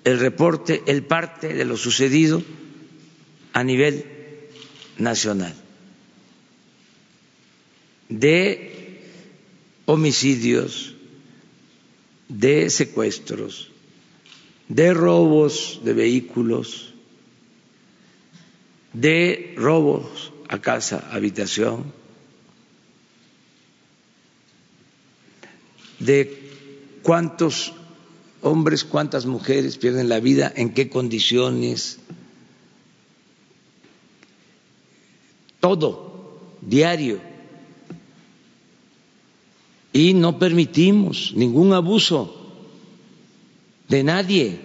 el reporte, el parte de lo sucedido a nivel nacional de homicidios, de secuestros, de robos de vehículos, de robos a casa, habitación, de cuántos hombres, cuántas mujeres pierden la vida, en qué condiciones, todo, diario. Y no permitimos ningún abuso de nadie.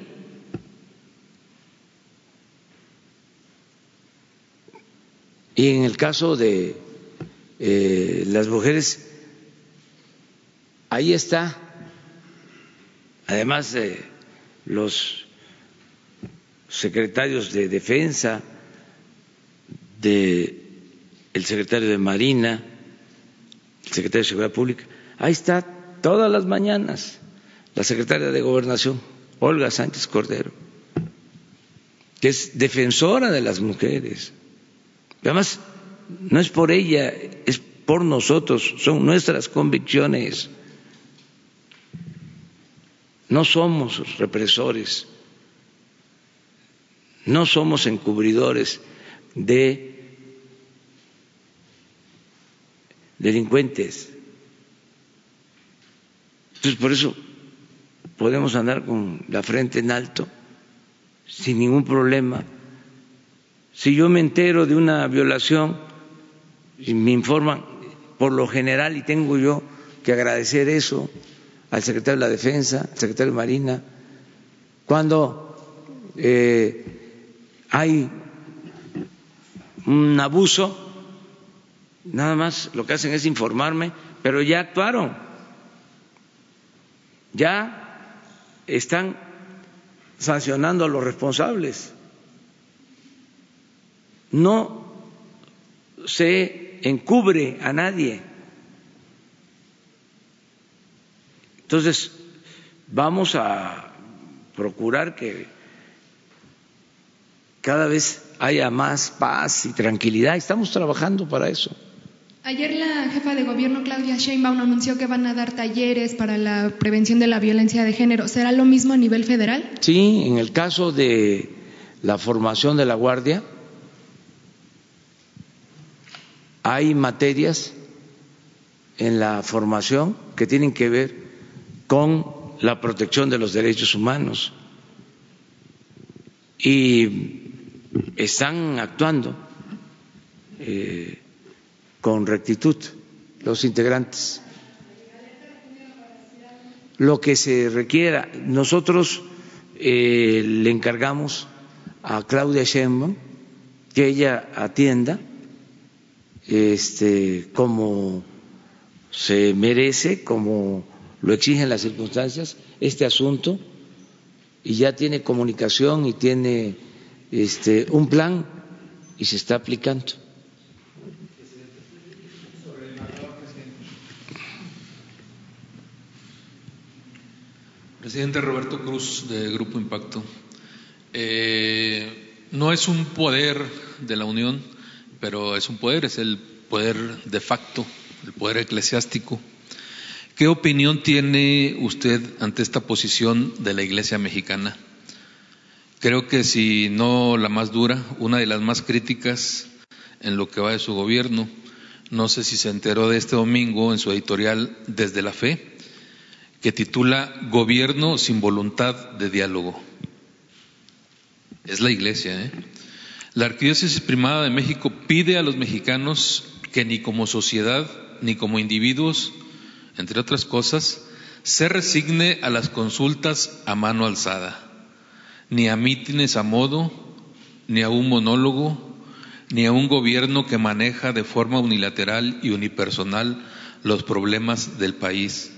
Y en el caso de eh, las mujeres, ahí está, además de los secretarios de defensa, de el secretario de Marina, el secretario de Seguridad Pública, ahí está todas las mañanas la secretaria de Gobernación, Olga Sánchez Cordero, que es defensora de las mujeres. Además, no es por ella, es por nosotros, son nuestras convicciones. No somos represores, no somos encubridores de delincuentes. Entonces, por eso podemos andar con la frente en alto, sin ningún problema. Si yo me entero de una violación y me informan, por lo general, y tengo yo que agradecer eso al secretario de la Defensa, al secretario de Marina, cuando eh, hay un abuso, nada más lo que hacen es informarme, pero ya actuaron, ya están sancionando a los responsables. No se encubre a nadie. Entonces, vamos a procurar que cada vez haya más paz y tranquilidad. Estamos trabajando para eso. Ayer la jefa de gobierno Claudia Sheinbaum anunció que van a dar talleres para la prevención de la violencia de género. ¿Será lo mismo a nivel federal? Sí, en el caso de la formación de la Guardia, hay materias en la formación que tienen que ver con la protección de los derechos humanos y están actuando eh, con rectitud los integrantes. Lo que se requiera, nosotros eh, le encargamos a Claudia Sheinbaum que ella atienda este, como se merece, como lo exigen las circunstancias, este asunto y ya tiene comunicación y tiene este, un plan y se está aplicando. Presidente Roberto Cruz, de Grupo Impacto. Eh, no es un poder de la Unión, pero es un poder, es el poder de facto, el poder eclesiástico. ¿Qué opinión tiene usted ante esta posición de la Iglesia mexicana? Creo que si no la más dura, una de las más críticas en lo que va de su gobierno. No sé si se enteró de este domingo en su editorial Desde la Fe, que titula Gobierno sin voluntad de diálogo. Es la Iglesia. ¿eh? La Arquidiócesis Primada de México pide a los mexicanos que ni como sociedad ni como individuos, entre otras cosas, se resigne a las consultas a mano alzada, ni a mítines a modo, ni a un monólogo, ni a un gobierno que maneja de forma unilateral y unipersonal los problemas del país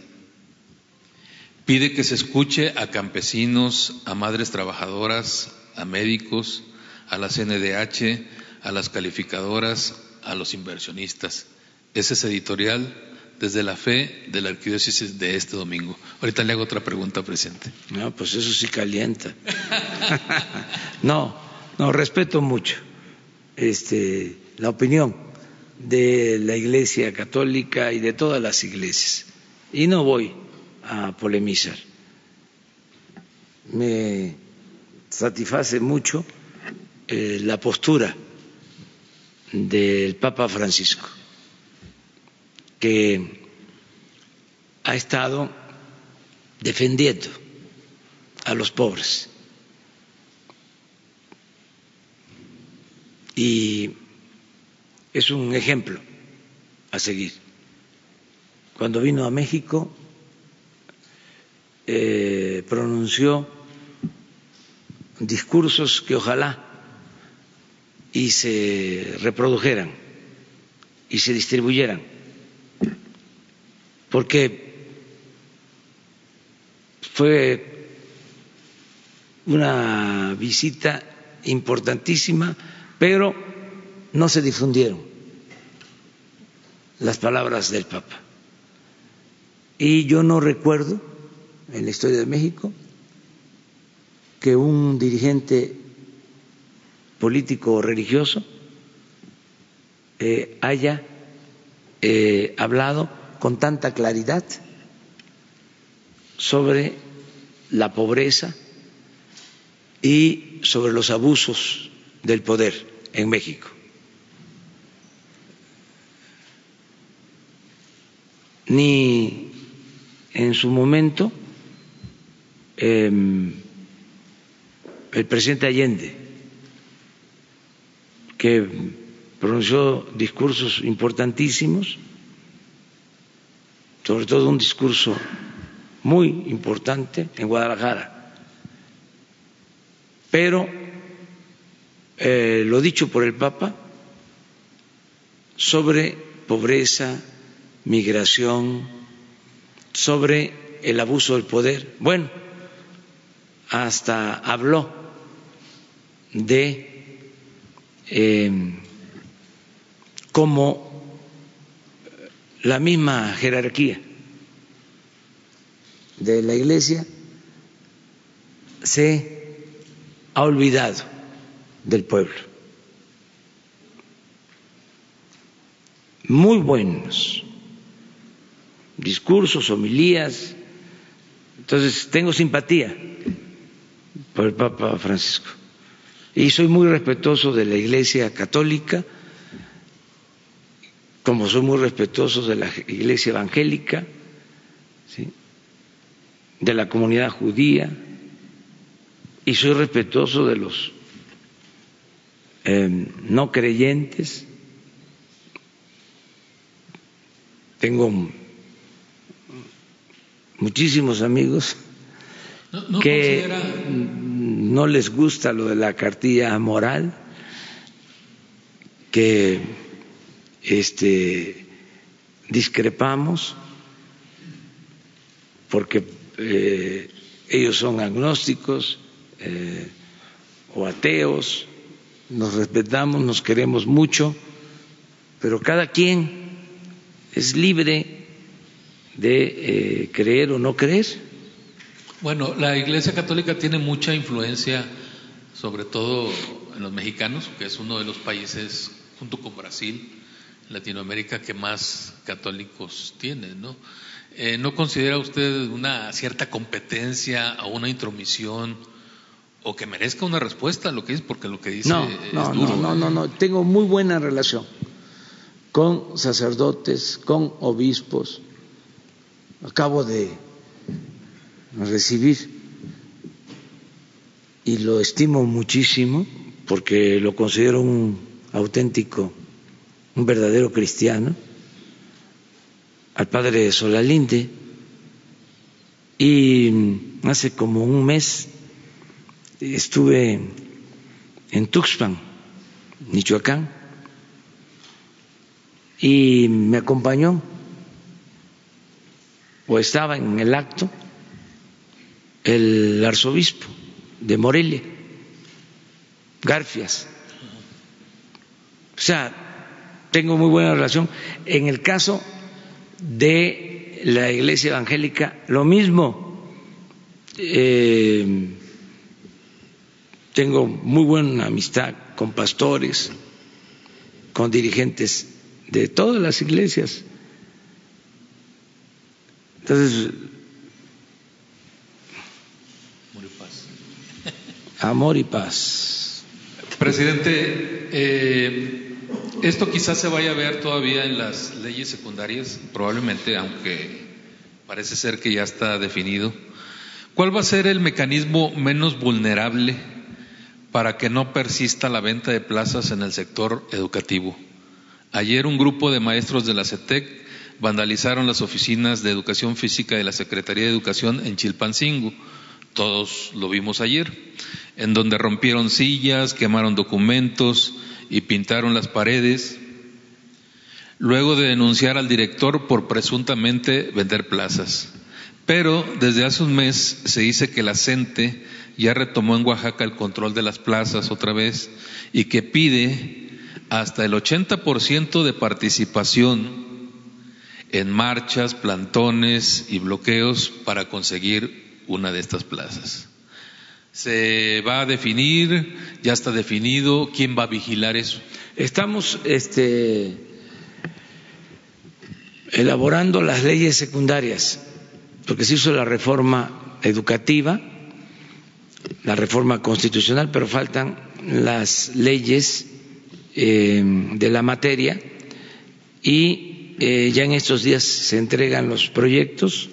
Pide que se escuche a campesinos, a madres trabajadoras, a médicos, a la CNDH, a las calificadoras, a los inversionistas. Ese es editorial desde la fe de la arquidiócesis de este domingo. Ahorita le hago otra pregunta, presidente. No, pues eso sí calienta. no, no, respeto mucho este, la opinión de la Iglesia Católica y de todas las iglesias. Y no voy a polemizar. Me satisface mucho eh, la postura del Papa Francisco, que ha estado defendiendo a los pobres. Y es un ejemplo a seguir. Cuando vino a México eh, pronunció discursos que ojalá y se reprodujeran y se distribuyeran, porque fue una visita importantísima, pero no se difundieron las palabras del Papa. Y yo no recuerdo en la historia de México que un dirigente político o religioso eh, haya eh, hablado con tanta claridad sobre la pobreza y sobre los abusos del poder en México. Ni en su momento eh, el presidente Allende, que pronunció discursos importantísimos, sobre todo un discurso muy importante en Guadalajara. Pero eh, lo dicho por el Papa sobre pobreza, migración, sobre el abuso del poder, bueno, hasta habló de eh, cómo la misma jerarquía de la Iglesia se ha olvidado del pueblo. Muy buenos discursos, homilías. Entonces, tengo simpatía por el Papa Francisco. Y soy muy respetuoso de la Iglesia Católica, como soy muy respetuoso de la Iglesia Evangélica, de la comunidad judía, y soy respetuoso de los em, no creyentes. Tengo muchísimos amigos que no les gusta lo de la cartilla moral, que este, discrepamos porque eh, ellos son agnósticos eh, o ateos, nos respetamos, nos queremos mucho, pero cada quien es libre de eh, creer o no creer. Bueno, la Iglesia Católica tiene mucha influencia, sobre todo en los mexicanos, que es uno de los países, junto con Brasil, Latinoamérica, que más católicos tiene, ¿no? Eh, ¿No considera usted una cierta competencia o una intromisión o que merezca una respuesta a lo que es? Porque lo que dice no, es no, duro. No, no, no, tengo muy buena relación con sacerdotes, con obispos. Acabo de recibir y lo estimo muchísimo porque lo considero un auténtico, un verdadero cristiano, al padre Solalinde, y hace como un mes estuve en Tuxpan, Michoacán, y me acompañó, o estaba en el acto, el arzobispo de Morelia, Garfias. O sea, tengo muy buena relación. En el caso de la iglesia evangélica, lo mismo. Eh, tengo muy buena amistad con pastores, con dirigentes de todas las iglesias. Entonces, amor y paz. Presidente, eh, esto quizás se vaya a ver todavía en las leyes secundarias, probablemente, aunque parece ser que ya está definido. ¿Cuál va a ser el mecanismo menos vulnerable para que no persista la venta de plazas en el sector educativo? Ayer un grupo de maestros de la CETEC vandalizaron las oficinas de educación física de la Secretaría de Educación en Chilpancingo. Todos lo vimos ayer en donde rompieron sillas, quemaron documentos y pintaron las paredes, luego de denunciar al director por presuntamente vender plazas. Pero desde hace un mes se dice que la CENTE ya retomó en Oaxaca el control de las plazas otra vez y que pide hasta el 80% de participación en marchas, plantones y bloqueos para conseguir una de estas plazas. Se va a definir, ya está definido, quién va a vigilar eso. Estamos este, elaborando las leyes secundarias, porque se hizo la reforma educativa, la reforma constitucional, pero faltan las leyes eh, de la materia y eh, ya en estos días se entregan los proyectos,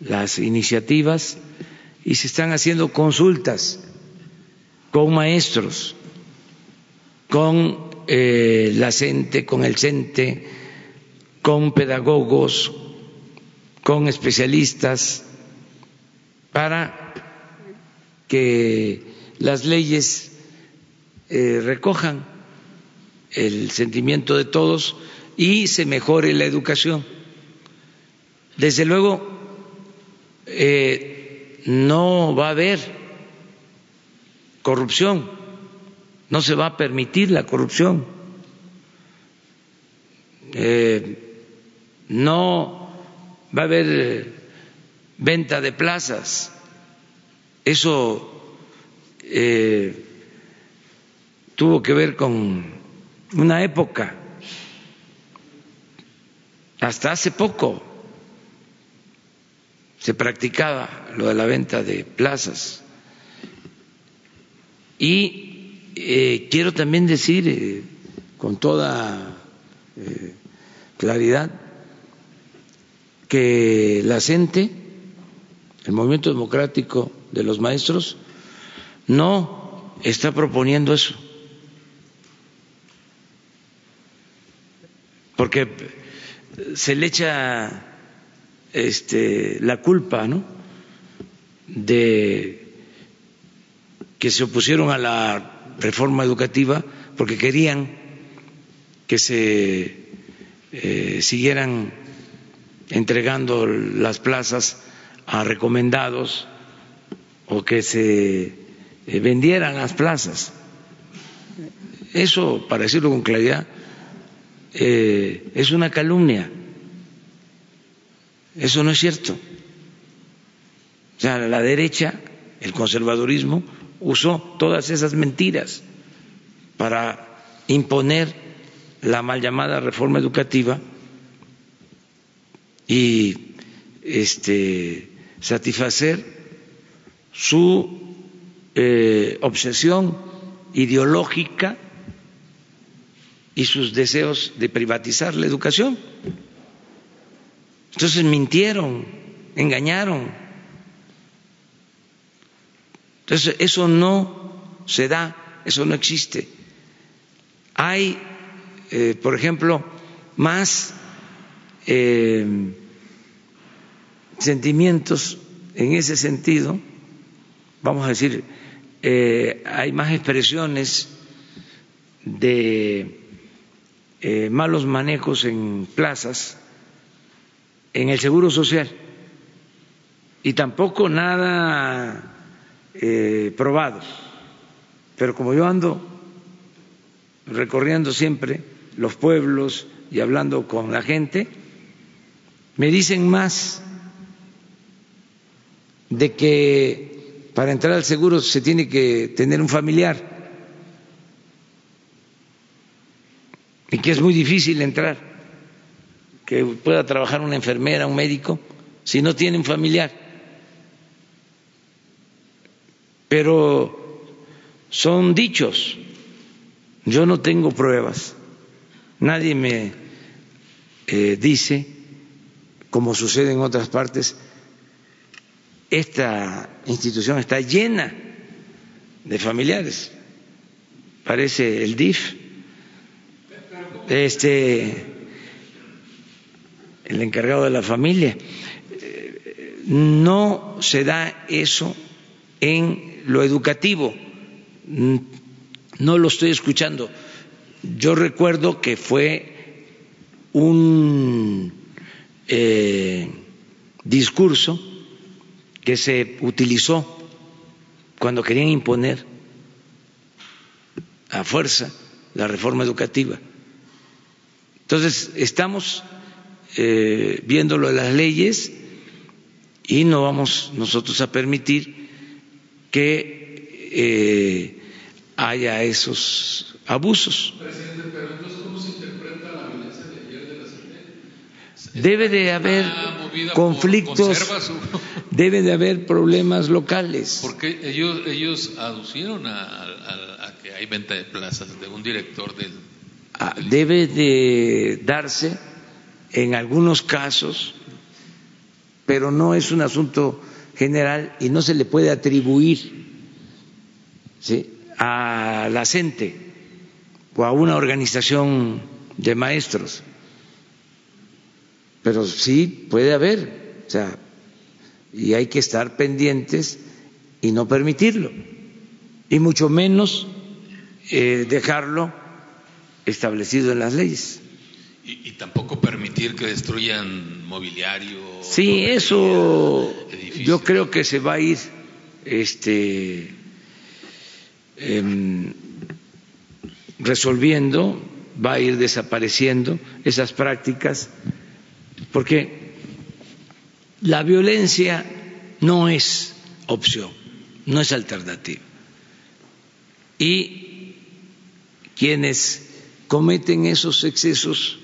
las iniciativas y se están haciendo consultas con maestros, con eh, la CENTE, con el CENTE, con pedagogos, con especialistas, para que las leyes recojan el sentimiento de todos y se mejore la educación. Desde luego, eh, no va a haber corrupción, no se va a permitir la corrupción, eh, no va a haber eh, venta de plazas, eso tuvo que ver con una época, hasta hace poco se practicaba lo de la venta de plazas. Y eh, quiero también decir eh, con toda eh, claridad que la CENTE, el Movimiento Democrático de los Maestros, no está proponiendo eso. porque se le echa este, la culpa ¿no? de que se opusieron a la reforma educativa porque querían que se eh, siguieran entregando las plazas a recomendados o que se eh, vendieran las plazas. Eso, para decirlo con claridad, eh, es una calumnia. Eso no es cierto. O sea, la derecha, el conservadurismo, usó todas esas mentiras para imponer la mal llamada reforma educativa y este, satisfacer su eh, obsesión ideológica y sus deseos de privatizar la educación. Entonces mintieron, engañaron. Entonces eso no se da, eso no existe. Hay, eh, por ejemplo, más eh, sentimientos en ese sentido, vamos a decir, eh, hay más expresiones de malos manejos en plazas, en el Seguro Social, y tampoco nada eh, probado. Pero como yo ando recorriendo siempre los pueblos y hablando con la gente, me dicen más de que para entrar al seguro se tiene que tener un familiar. Y que es muy difícil entrar, que pueda trabajar una enfermera, un médico, si no tiene un familiar. Pero son dichos, yo no tengo pruebas, nadie me eh, dice, como sucede en otras partes, esta institución está llena de familiares, parece el DIF este, el encargado de la familia. No se da eso en lo educativo, no lo estoy escuchando. Yo recuerdo que fue un eh, discurso que se utilizó cuando querían imponer a fuerza la reforma educativa. Entonces, estamos eh, viendo lo de las leyes y no vamos nosotros a permitir que eh, haya esos abusos. Presidente, pero entonces, ¿cómo se interpreta la violencia de ayer de la Debe de haber conflictos, debe de haber problemas locales. Porque ellos, ellos aducieron a, a, a que hay venta de plazas de un director del... Ah, debe de darse en algunos casos, pero no es un asunto general y no se le puede atribuir ¿sí? a la CENTE o a una organización de maestros. Pero sí puede haber, o sea, y hay que estar pendientes y no permitirlo, y mucho menos eh, dejarlo establecido en las leyes. Y, y, tampoco permitir que destruyan mobiliario. Sí, eso edificios. yo creo que se va a ir este, eh, resolviendo, va a ir desapareciendo esas prácticas, porque la violencia no es opción, no es alternativa. Y quienes cometen esos excesos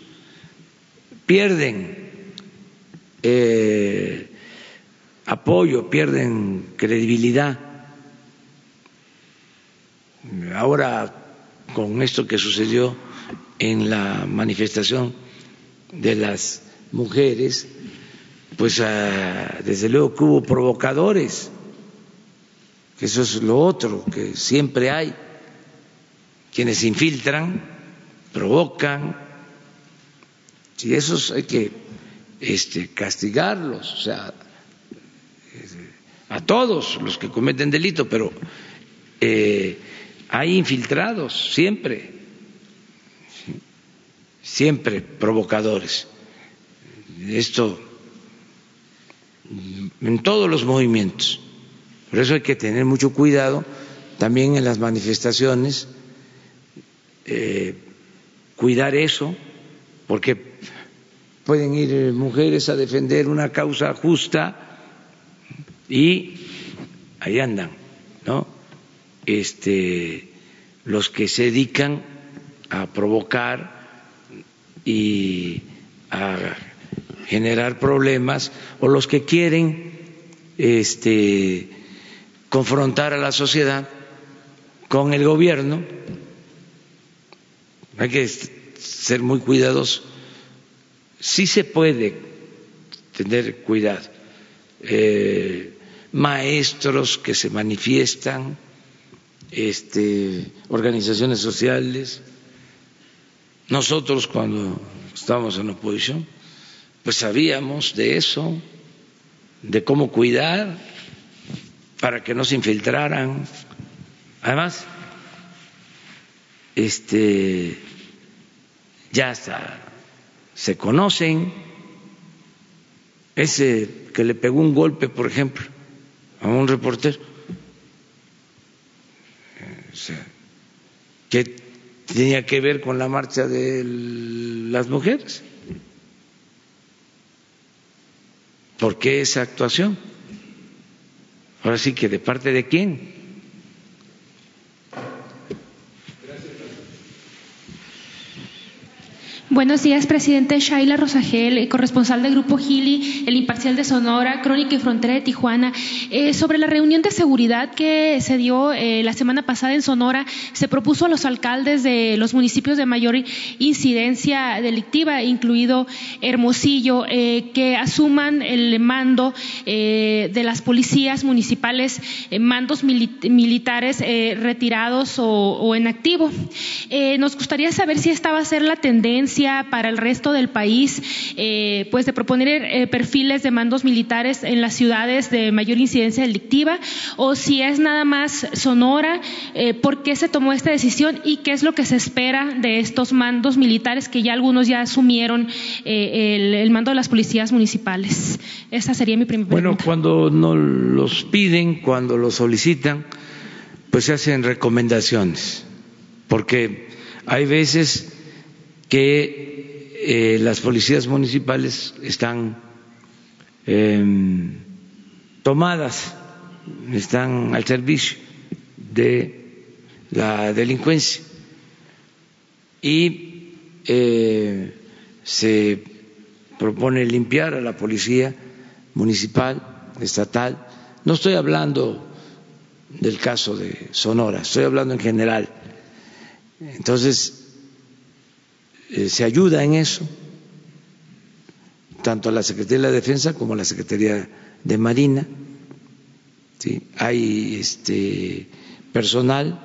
pierden eh, apoyo, pierden credibilidad. Ahora, con esto que sucedió en la manifestación de las mujeres, pues uh, desde luego que hubo provocadores, que eso es lo otro, que siempre hay, quienes se infiltran, provocan, y esos hay que este, castigarlos, o sea, a todos los que cometen delito, pero eh, hay infiltrados siempre, siempre provocadores. Esto en todos los movimientos. Por eso hay que tener mucho cuidado también en las manifestaciones, eh, cuidar eso, porque pueden ir mujeres a defender una causa justa y ahí andan, ¿no? Este, los que se dedican a provocar y a generar problemas o los que quieren este, confrontar a la sociedad con el gobierno. Hay que ser muy cuidadosos sí se puede tener cuidado. Eh, maestros que se manifiestan, este, organizaciones sociales. Nosotros cuando estábamos en oposición, pues sabíamos de eso, de cómo cuidar para que no se infiltraran. Además, este, ya está se conocen. Ese que le pegó un golpe, por ejemplo, a un reportero, o sea, ¿qué tenía que ver con la marcha de las mujeres? ¿Por qué esa actuación? Ahora sí que de parte de quién. Buenos días, presidente Shaila Rosagel, corresponsal del Grupo Gili, el imparcial de Sonora, Crónica y Frontera de Tijuana. Eh, sobre la reunión de seguridad que se dio eh, la semana pasada en Sonora, se propuso a los alcaldes de los municipios de mayor incidencia delictiva, incluido Hermosillo, eh, que asuman el mando de las policías municipales, mandos mili militares retirados o, en activo. nos gustaría saber si esta va a ser la tendencia para el resto del país, eh, pues de proponer eh, perfiles de mandos militares en las ciudades de mayor incidencia delictiva, o si es nada más Sonora, eh, por qué se tomó esta decisión y qué es lo que se espera de estos mandos militares que ya algunos ya asumieron el, mando de las policías municipales. Esa sería mi primera pregunta. Bueno, cuando nos los piden, cuando los solicitan, pues se hacen recomendaciones, porque hay veces que eh, las policías municipales están em, tomadas, están al servicio de la delincuencia y eh, se propone limpiar a la policía municipal, estatal. No estoy hablando del caso de Sonora, estoy hablando en general. Entonces, eh, se ayuda en eso, tanto a la Secretaría de la Defensa como a la Secretaría de Marina. ¿sí? Hay este, personal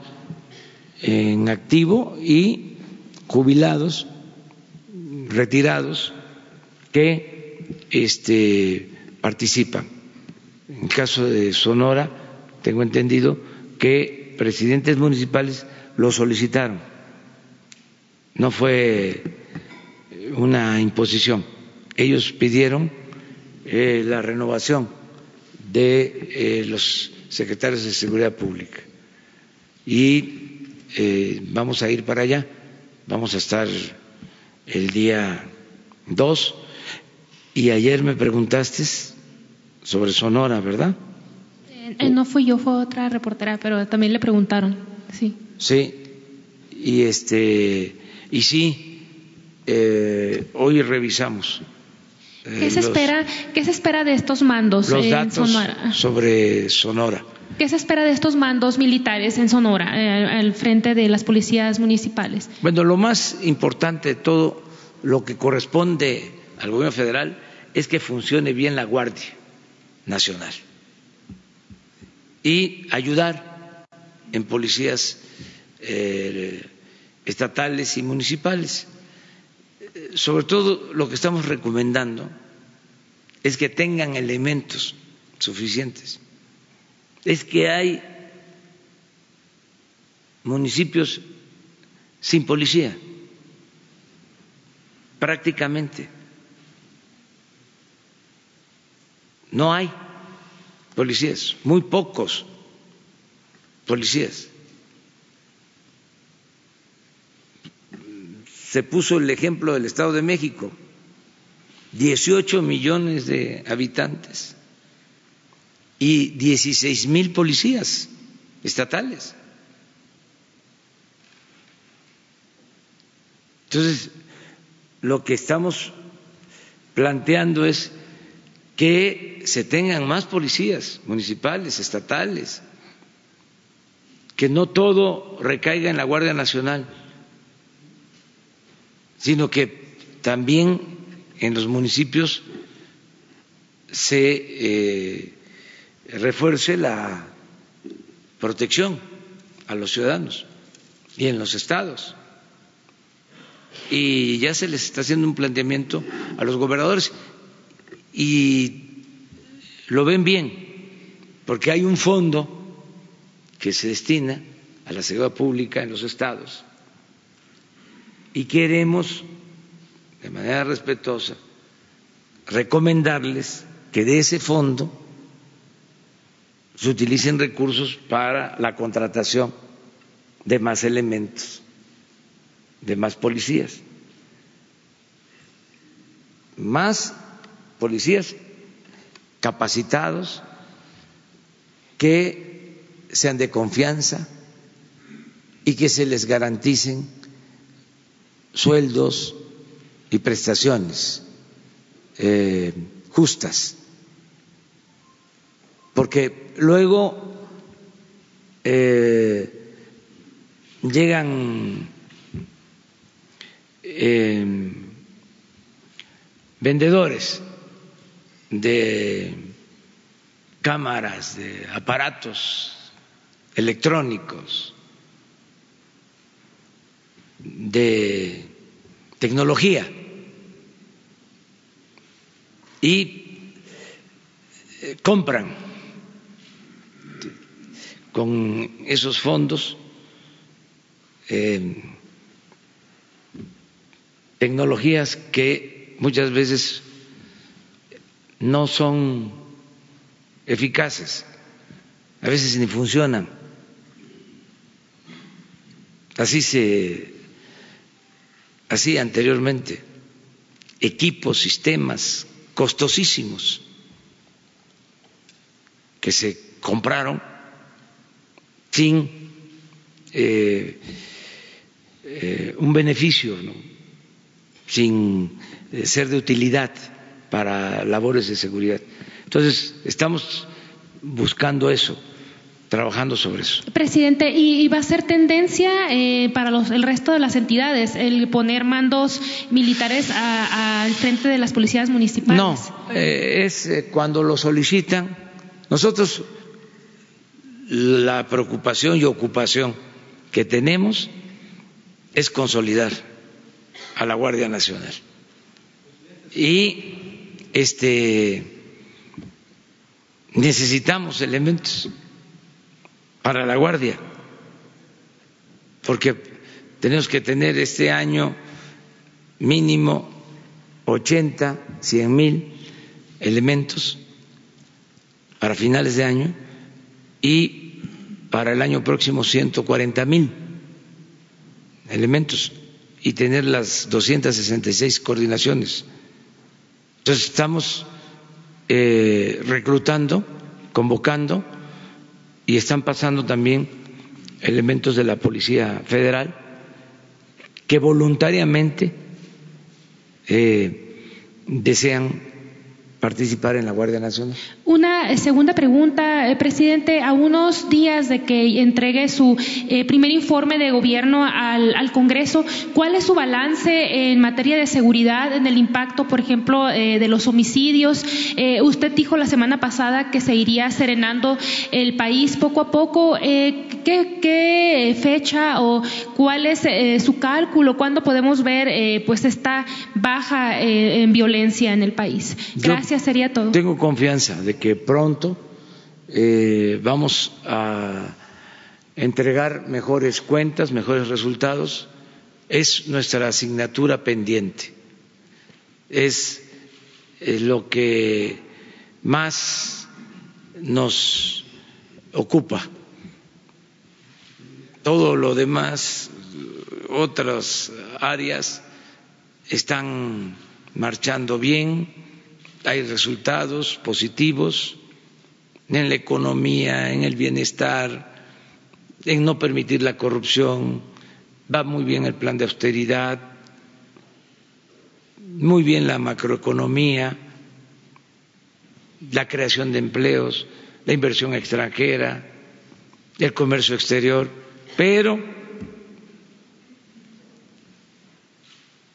en activo y jubilados, retirados, que este, participan. En el caso de Sonora, tengo entendido que presidentes municipales lo solicitaron. No fue una imposición. Ellos pidieron eh, la renovación de eh, los secretarios de Seguridad Pública. Y eh, vamos a ir para allá. Vamos a estar el día 2. Y ayer me preguntaste sobre Sonora, ¿verdad? No fui yo, fue otra reportera, pero también le preguntaron, sí. Sí, y este, y sí, eh, hoy revisamos. Eh, ¿Qué se espera? ¿Qué se espera de estos mandos los en Sonora? Sobre Sonora. ¿Qué se espera de estos mandos militares en Sonora, al frente de las policías municipales? Bueno, lo más importante de todo, lo que corresponde al gobierno federal, es que funcione bien la Guardia Nacional y ayudar en policías eh, estatales y municipales. Sobre todo lo que estamos recomendando es que tengan elementos suficientes. Es que hay municipios sin policía, prácticamente. No hay policías, muy pocos policías. Se puso el ejemplo del Estado de México, 18 millones de habitantes y 16 mil policías estatales. Entonces, lo que estamos planteando es que se tengan más policías municipales, estatales, que no todo recaiga en la Guardia Nacional, sino que también en los municipios se eh, refuerce la protección a los ciudadanos y en los estados. Y ya se les está haciendo un planteamiento a los gobernadores y lo ven bien, porque hay un fondo que se destina a la seguridad pública en los estados y queremos, de manera respetuosa, recomendarles que de ese fondo se utilicen recursos para la contratación de más elementos, de más policías, más policías capacitados que sean de confianza y que se les garanticen sueldos y prestaciones eh, justas. Porque luego eh, llegan eh, vendedores de cámaras, de aparatos electrónicos, de tecnología y eh, compran con esos fondos eh, tecnologías que muchas veces no son eficaces, a veces ni funcionan. Así se hacía anteriormente, equipos, sistemas costosísimos que se compraron sin eh, eh, un beneficio, sin eh, ser de utilidad para labores de seguridad. Entonces, estamos buscando eso, trabajando sobre eso. Presidente, ¿y va a ser tendencia para los, el resto de las entidades el poner mandos militares al frente de las policías municipales? No, es cuando lo solicitan. Nosotros la preocupación y ocupación que tenemos es consolidar a la Guardia Nacional. Y este necesitamos elementos para la Guardia, porque tenemos que tener este año mínimo 80, 100 mil elementos para finales de año y para el año próximo 140 mil elementos y tener las 266 coordinaciones. Entonces estamos eh, reclutando, convocando y están pasando también elementos de la Policía Federal que voluntariamente eh, desean participar en la Guardia Nacional. Eh, segunda pregunta, eh, presidente. A unos días de que entregue su eh, primer informe de gobierno al, Congreso, ¿cuál es su balance en materia de seguridad, en el impacto, por ejemplo, de los homicidios? usted dijo la semana pasada que se iría serenando el país poco a poco. ¿qué, fecha o cuál es su cálculo? ¿Cuándo podemos ver pues esta baja en violencia en el país? Gracias sería todo. Tengo confianza de que pronto eh, vamos a entregar mejores cuentas, mejores resultados. Es nuestra asignatura pendiente. Es eh, lo que más nos ocupa. Todo lo demás, otras áreas, están marchando bien hay resultados positivos en la economía, en el bienestar, en no permitir la corrupción, va muy bien el plan de austeridad, muy bien la macroeconomía, la creación de empleos, la inversión extranjera, el comercio exterior, pero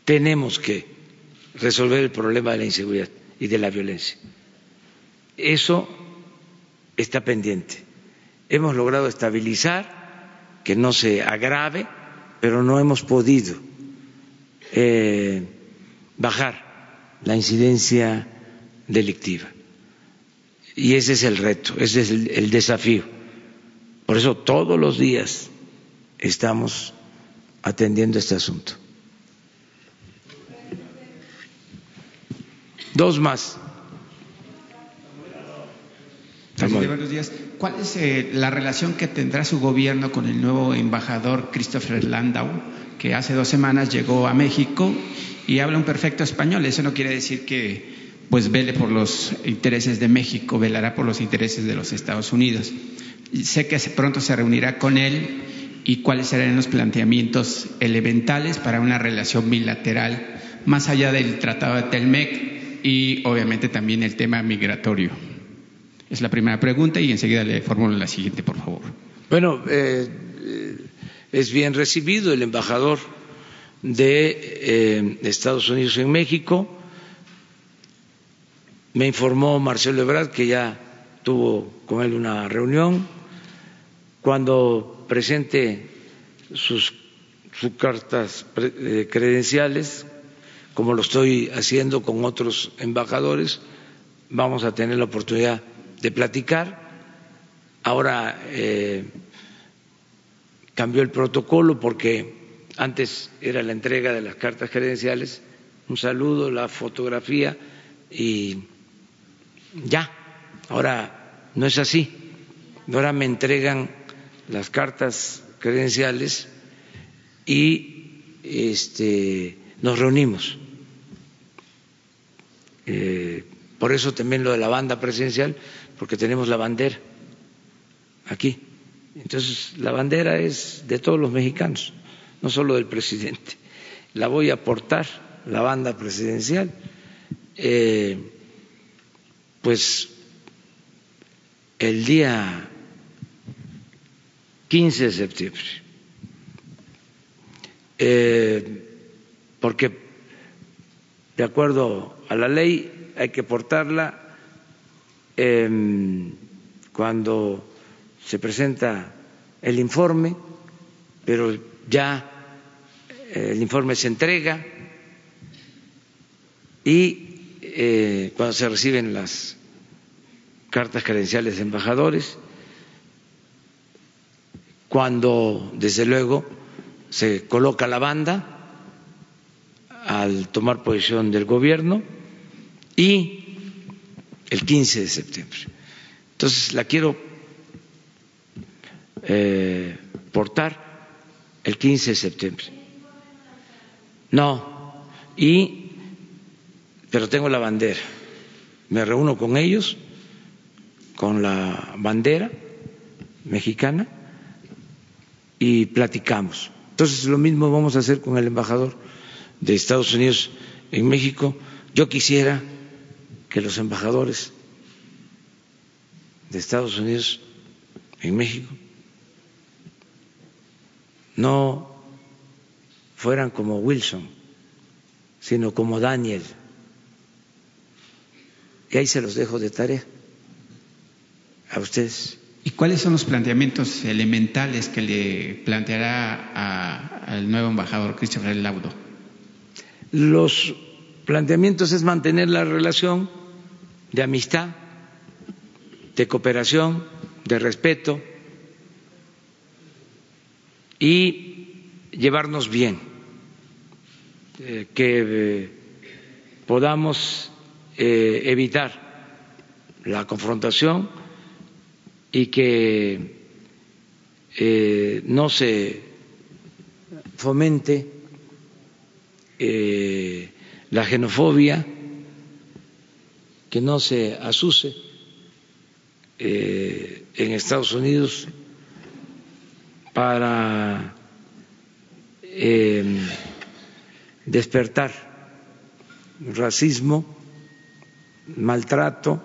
tenemos que resolver el problema de la inseguridad y de la violencia. Eso está pendiente. Hemos logrado estabilizar, que no se agrave, pero no hemos podido eh, bajar la incidencia delictiva. Y ese es el reto, ese es el, el desafío. Por eso todos los días estamos atendiendo este asunto. Dos más. Buenos días. ¿Cuál es eh, la relación que tendrá su gobierno con el nuevo embajador Christopher Landau, que hace dos semanas llegó a México y habla un perfecto español? Eso no quiere decir que pues vele por los intereses de México, velará por los intereses de los Estados Unidos. Sé que pronto se reunirá con él y cuáles serán los planteamientos elementales para una relación bilateral más allá del Tratado de Telmec y obviamente también el tema migratorio. Es la primera pregunta y enseguida le formulo la siguiente, por favor. Bueno, eh, es bien recibido el embajador de eh, Estados Unidos en México. Me informó Marcelo Ebrard que ya tuvo con él una reunión. Cuando presente sus, sus cartas eh, credenciales como lo estoy haciendo con otros embajadores, vamos a tener la oportunidad de platicar. Ahora eh, cambió el protocolo porque antes era la entrega de las cartas credenciales, un saludo, la fotografía y ya. Ahora no es así. Ahora me entregan las cartas credenciales y este, nos reunimos. Eh, por eso también lo de la banda presidencial, porque tenemos la bandera aquí. Entonces, la bandera es de todos los mexicanos, no solo del presidente. La voy a aportar, la banda presidencial, eh, pues el día 15 de septiembre, eh, porque de acuerdo a la ley hay que portarla em, cuando se presenta el informe, pero ya eh, el informe se entrega y eh, cuando se reciben las cartas credenciales de embajadores, cuando desde luego se coloca la banda al tomar posesión del gobierno y el 15 de septiembre. Entonces la quiero eh, portar el 15 de septiembre. No, y pero tengo la bandera. Me reúno con ellos con la bandera mexicana y platicamos. Entonces, lo mismo vamos a hacer con el embajador de Estados Unidos en México. Yo quisiera que los embajadores de Estados Unidos en México no fueran como Wilson, sino como Daniel. Y ahí se los dejo de tarea a ustedes. ¿Y cuáles son los planteamientos elementales que le planteará al nuevo embajador Christopher Laudo? Los planteamientos es mantener la relación de amistad, de cooperación, de respeto y llevarnos bien, eh, que eh, podamos eh, evitar la confrontación y que no se fomente eh, la xenofobia, que no se asuse eh, en Estados Unidos para despertar racismo, maltrato,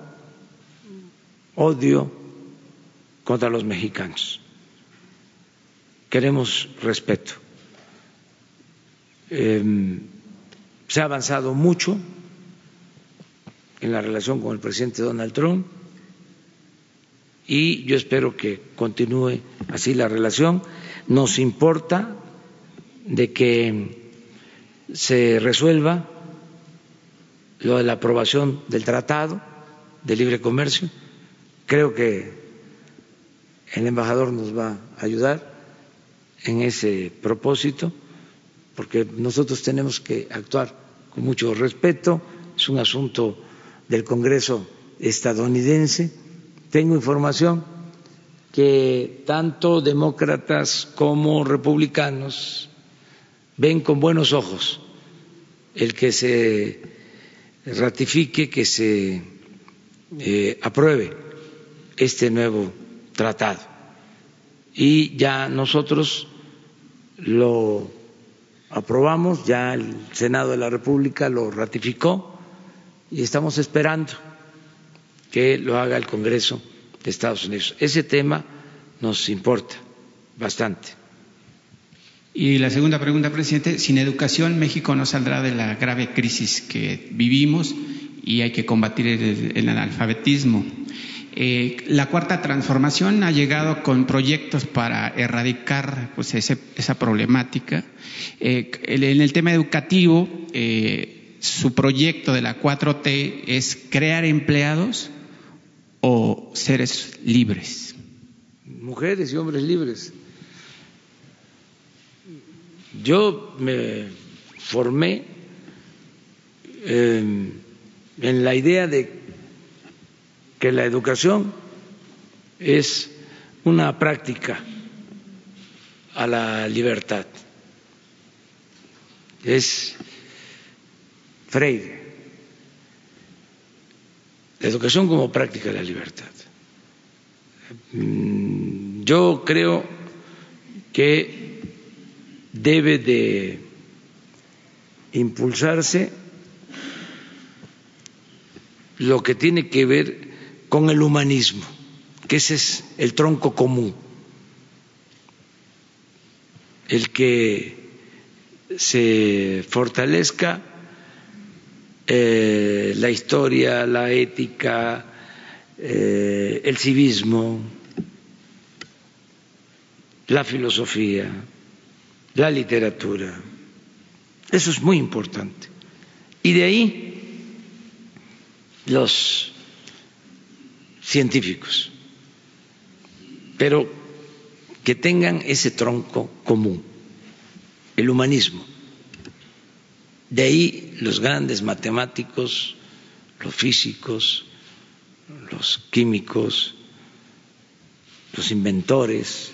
odio contra los mexicanos. Queremos respeto. Em, se ha avanzado mucho en la relación con el presidente Donald Trump y yo espero que continúe así la relación. Nos importa de que se resuelva lo de la aprobación del Tratado de Libre Comercio. Creo que el embajador nos va a ayudar en ese propósito, porque nosotros tenemos que actuar con mucho respeto. Es un asunto del Congreso estadounidense. Tengo información que tanto demócratas como republicanos ven con buenos ojos el que se ratifique, que se eh, apruebe este nuevo tratado. Y ya nosotros lo aprobamos, ya el Senado de la República lo ratificó y estamos esperando que lo haga el Congreso de Estados Unidos. Ese tema nos importa bastante. Y la segunda pregunta, presidente, sin educación México no saldrá de la grave crisis que vivimos y hay que combatir el, analfabetismo. Eh, la cuarta transformación ha llegado con proyectos para erradicar pues, esa problemática. Eh, en el tema educativo, eh, su proyecto de la 4T es crear empleados o seres libres. Mujeres y hombres libres. Yo me formé en la idea de que la educación es una práctica a la libertad. Es Freire. La educación como práctica de la libertad. Mm, yo creo que debe de impulsarse lo que tiene que ver con el humanismo, que ese es el tronco común, el que se fortalezca eh, la historia, la ética, eh, el civismo, la filosofía, la literatura. Eso es muy importante. Y de ahí los científicos, pero que tengan ese tronco común, el humanismo. De ahí los grandes matemáticos, los físicos, los químicos, los inventores,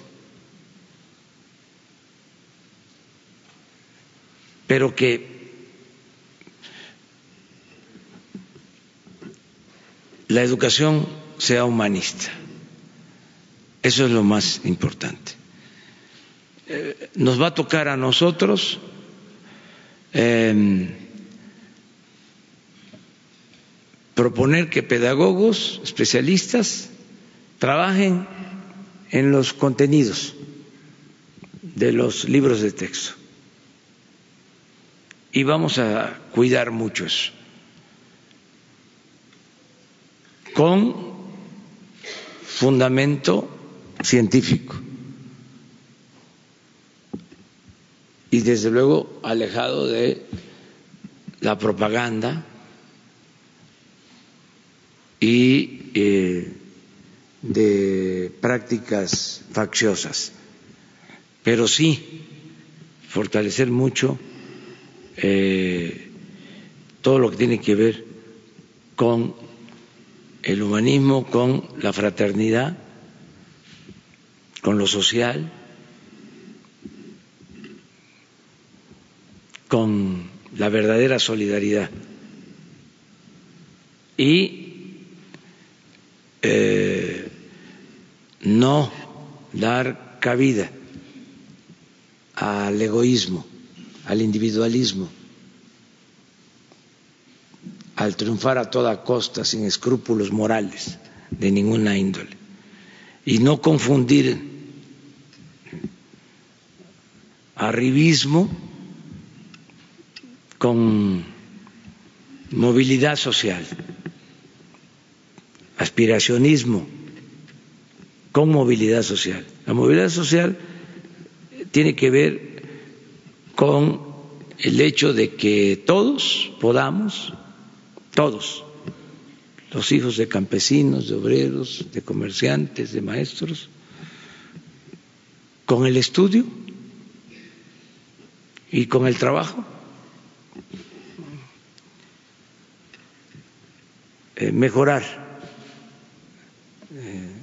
pero que la educación sea humanista. Eso es lo más importante. Eh, nos va a tocar a nosotros eh, proponer que pedagogos, especialistas, trabajen en los contenidos de los libros de texto. Y vamos a cuidar mucho eso. Con fundamento científico. Y desde luego alejado de la propaganda y eh, de prácticas facciosas, pero sí fortalecer mucho eh, todo lo que tiene que ver con el humanismo, con la fraternidad, con lo social, con la verdadera solidaridad. Y eh, no dar cabida al egoísmo, al individualismo, al triunfar a toda costa sin escrúpulos morales de ninguna índole y no confundir arribismo con movilidad social aspiracionismo con movilidad social. La movilidad social tiene que ver con el hecho de que todos podamos, todos, los hijos de campesinos, de obreros, de comerciantes, de maestros, con el estudio y con el trabajo, eh, mejorar.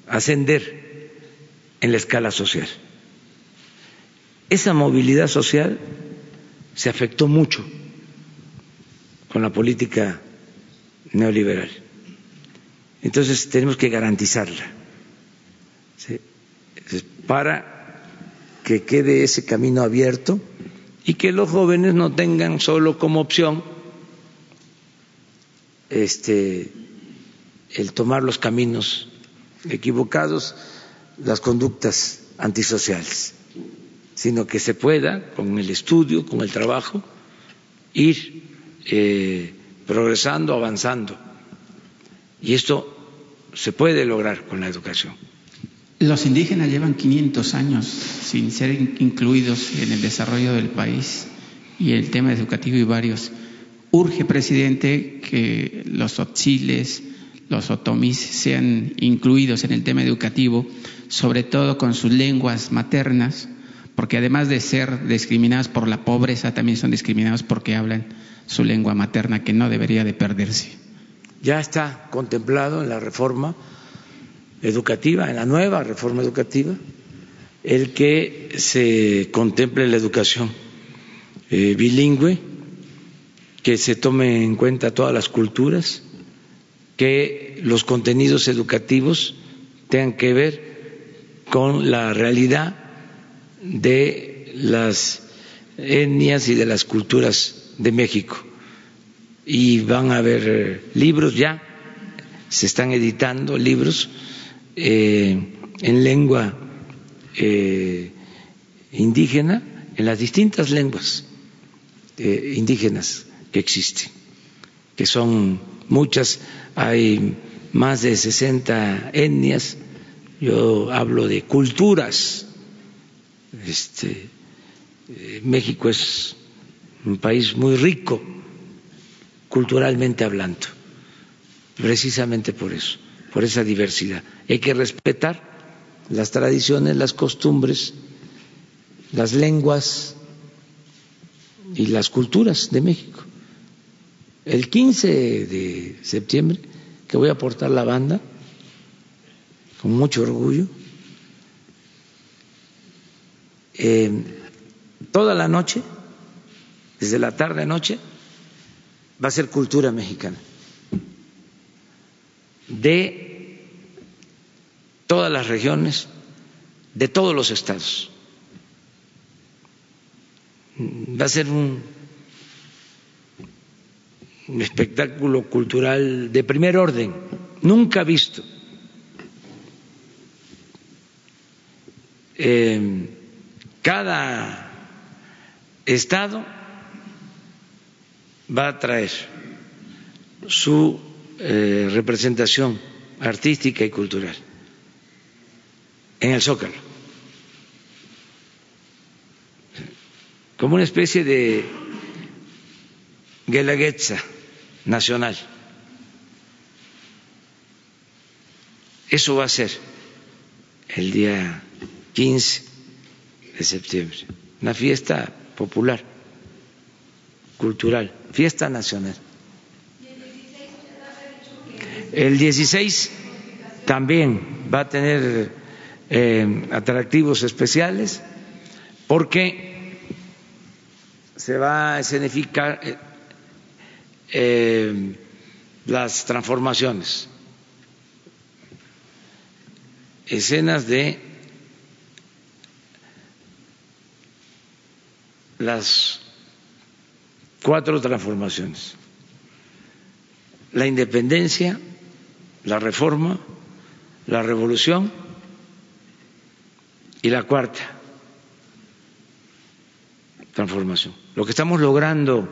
Ascender en la escala social. Esa movilidad social se afectó mucho con la política neoliberal. Entonces tenemos que garantizarla para que quede ese camino abierto y que los jóvenes no tengan solo como opción este, el tomar los caminos equivocados las conductas antisociales, sino que se pueda, con el estudio, con el trabajo, ir eh, progresando, avanzando. Y esto se puede lograr con la educación. Los indígenas llevan 500 años sin ser incluidos en el desarrollo del país y el tema educativo y varios. Urge, presidente, que los otziles, los otomis sean incluidos en el tema educativo, sobre todo con sus lenguas maternas, porque además de ser discriminados por la pobreza, también son discriminados porque hablan su lengua materna, que no debería de perderse. Ya está contemplado en la reforma educativa, en la nueva reforma educativa, el que se contemple la educación eh, bilingüe, que se tome en cuenta todas las culturas, que los contenidos educativos tengan que ver con la realidad de las etnias y de las culturas de México. Y van a haber eh, libros ya, se están editando libros eh, en lengua eh, indígena, en las distintas lenguas indígenas que existen, que son muchas, hay más de 60 etnias, yo hablo de culturas este, eh, México es un país muy rico culturalmente hablando, precisamente por eso, por esa diversidad. Hay que respetar las tradiciones, las costumbres, las lenguas y las culturas de México. El 15 de septiembre, que voy a aportar la banda, con mucho orgullo, eh, toda la noche, desde la tarde a noche, va a ser cultura mexicana de todas las regiones, de todos los estados. Va a ser un, un espectáculo cultural de primer orden, nunca visto. Eh, cada estado va a traer su eh, representación artística y cultural en el Zócalo, como una especie de Guelaguetza nacional. Eso va a ser el día 15 de septiembre, una fiesta popular, cultural, fiesta nacional. El 16 también va a tener eh, atractivos especiales porque se va a escenificar eh, eh, las transformaciones, escenas de las cuatro transformaciones. La independencia, la reforma, la revolución y la cuarta transformación. Lo que estamos logrando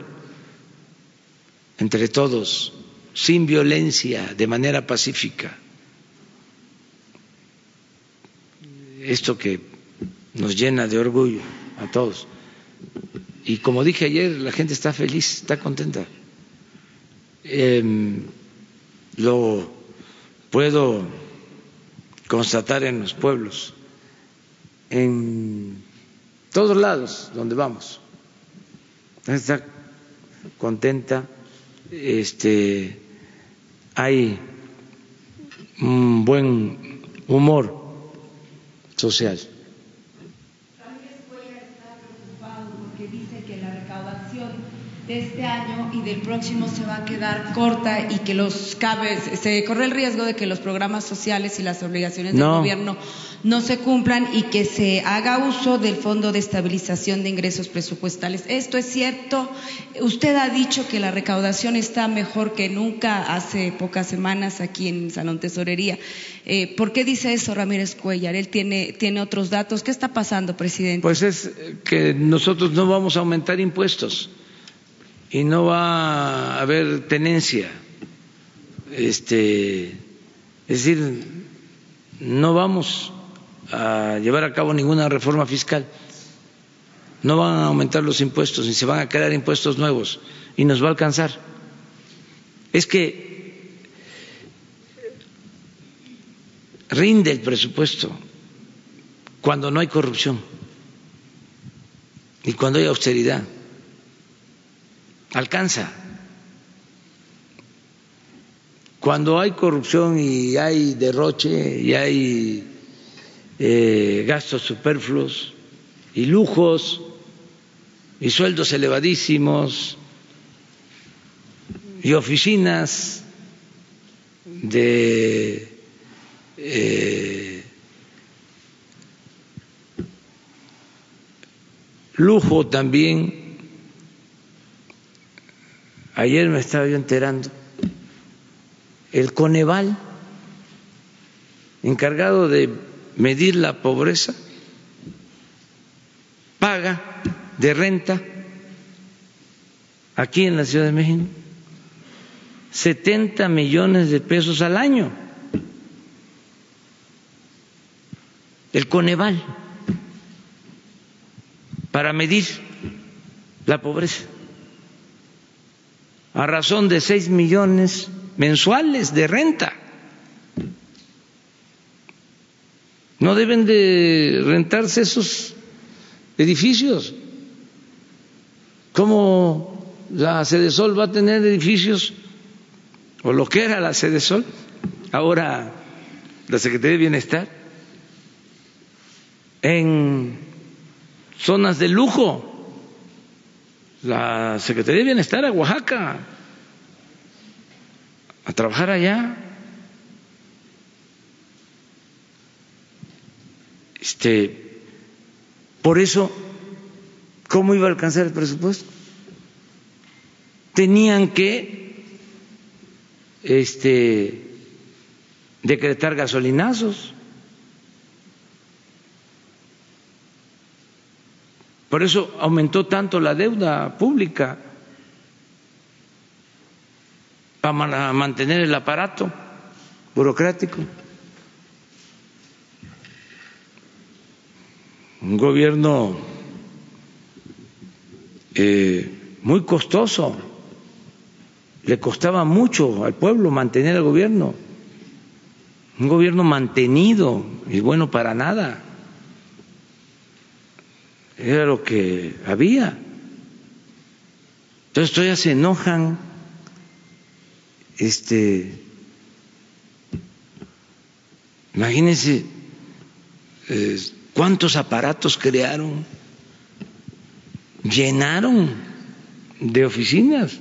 entre todos, sin violencia, de manera pacífica, esto que nos llena de orgullo a todos. Y como dije ayer, la gente está feliz, está contenta. Em, lo puedo constatar en los pueblos, en todos lados donde vamos. Está contenta, este, hay un buen humor social. De este año y del próximo se va a quedar corta y que los cabe, se corre el riesgo de que los programas sociales y las obligaciones del gobierno no se cumplan y que se haga uso del Fondo de Estabilización de Ingresos Presupuestales. Esto es cierto. Usted ha dicho que la recaudación está mejor que nunca hace pocas semanas aquí en Salón Tesorería. Eh, ¿Por qué dice eso Ramírez Cuellar? Él tiene, tiene otros datos. ¿Qué está pasando, presidente? Pues es que nosotros no vamos a aumentar impuestos y no va a haber tenencia. Este, es decir, no vamos a llevar a cabo ninguna reforma fiscal. no van a aumentar los impuestos ni se van a crear impuestos nuevos y nos va a alcanzar. Es que rinde el presupuesto cuando no hay corrupción y cuando hay austeridad. Alcanza. Cuando hay corrupción y hay derroche y hay eh, gastos superfluos y lujos y sueldos elevadísimos y oficinas de eh, lujo también. Ayer me estaba yo enterando, el Coneval, encargado de medir la pobreza, paga de renta aquí en la Ciudad de México 70 millones de pesos al año. El Coneval, para medir la pobreza, a razón de 6 millones mensuales de renta. No deben de rentarse esos edificios. ¿Cómo la Sede Sol va a tener edificios, o lo que era la Sede Sol, ahora la Secretaría de Bienestar, en zonas de lujo? La Secretaría de Bienestar a Oaxaca, a trabajar allá. Este, por eso, ¿cómo iba a alcanzar el presupuesto? Tenían que este, decretar gasolinazos. Por eso aumentó tanto la deuda pública para mantener el aparato burocrático. un gobierno eh, muy costoso, le costaba mucho al pueblo mantener el gobierno, un gobierno mantenido y bueno para nada, era lo que había. Entonces todavía se enojan, este, imagínense, eh, ¿Cuántos aparatos crearon? Llenaron de oficinas.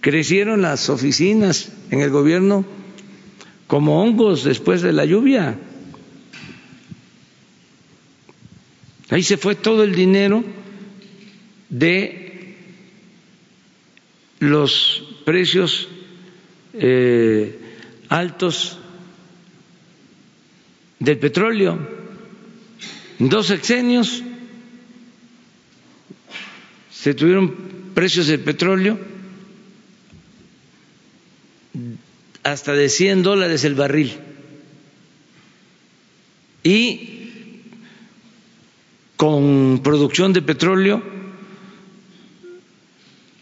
Crecieron las oficinas en el gobierno como hongos después de la lluvia. Ahí se fue todo el dinero de los precios eh, altos del petróleo. En dos sexenios se tuvieron precios del petróleo hasta de 100 dólares el barril. Y con producción de petróleo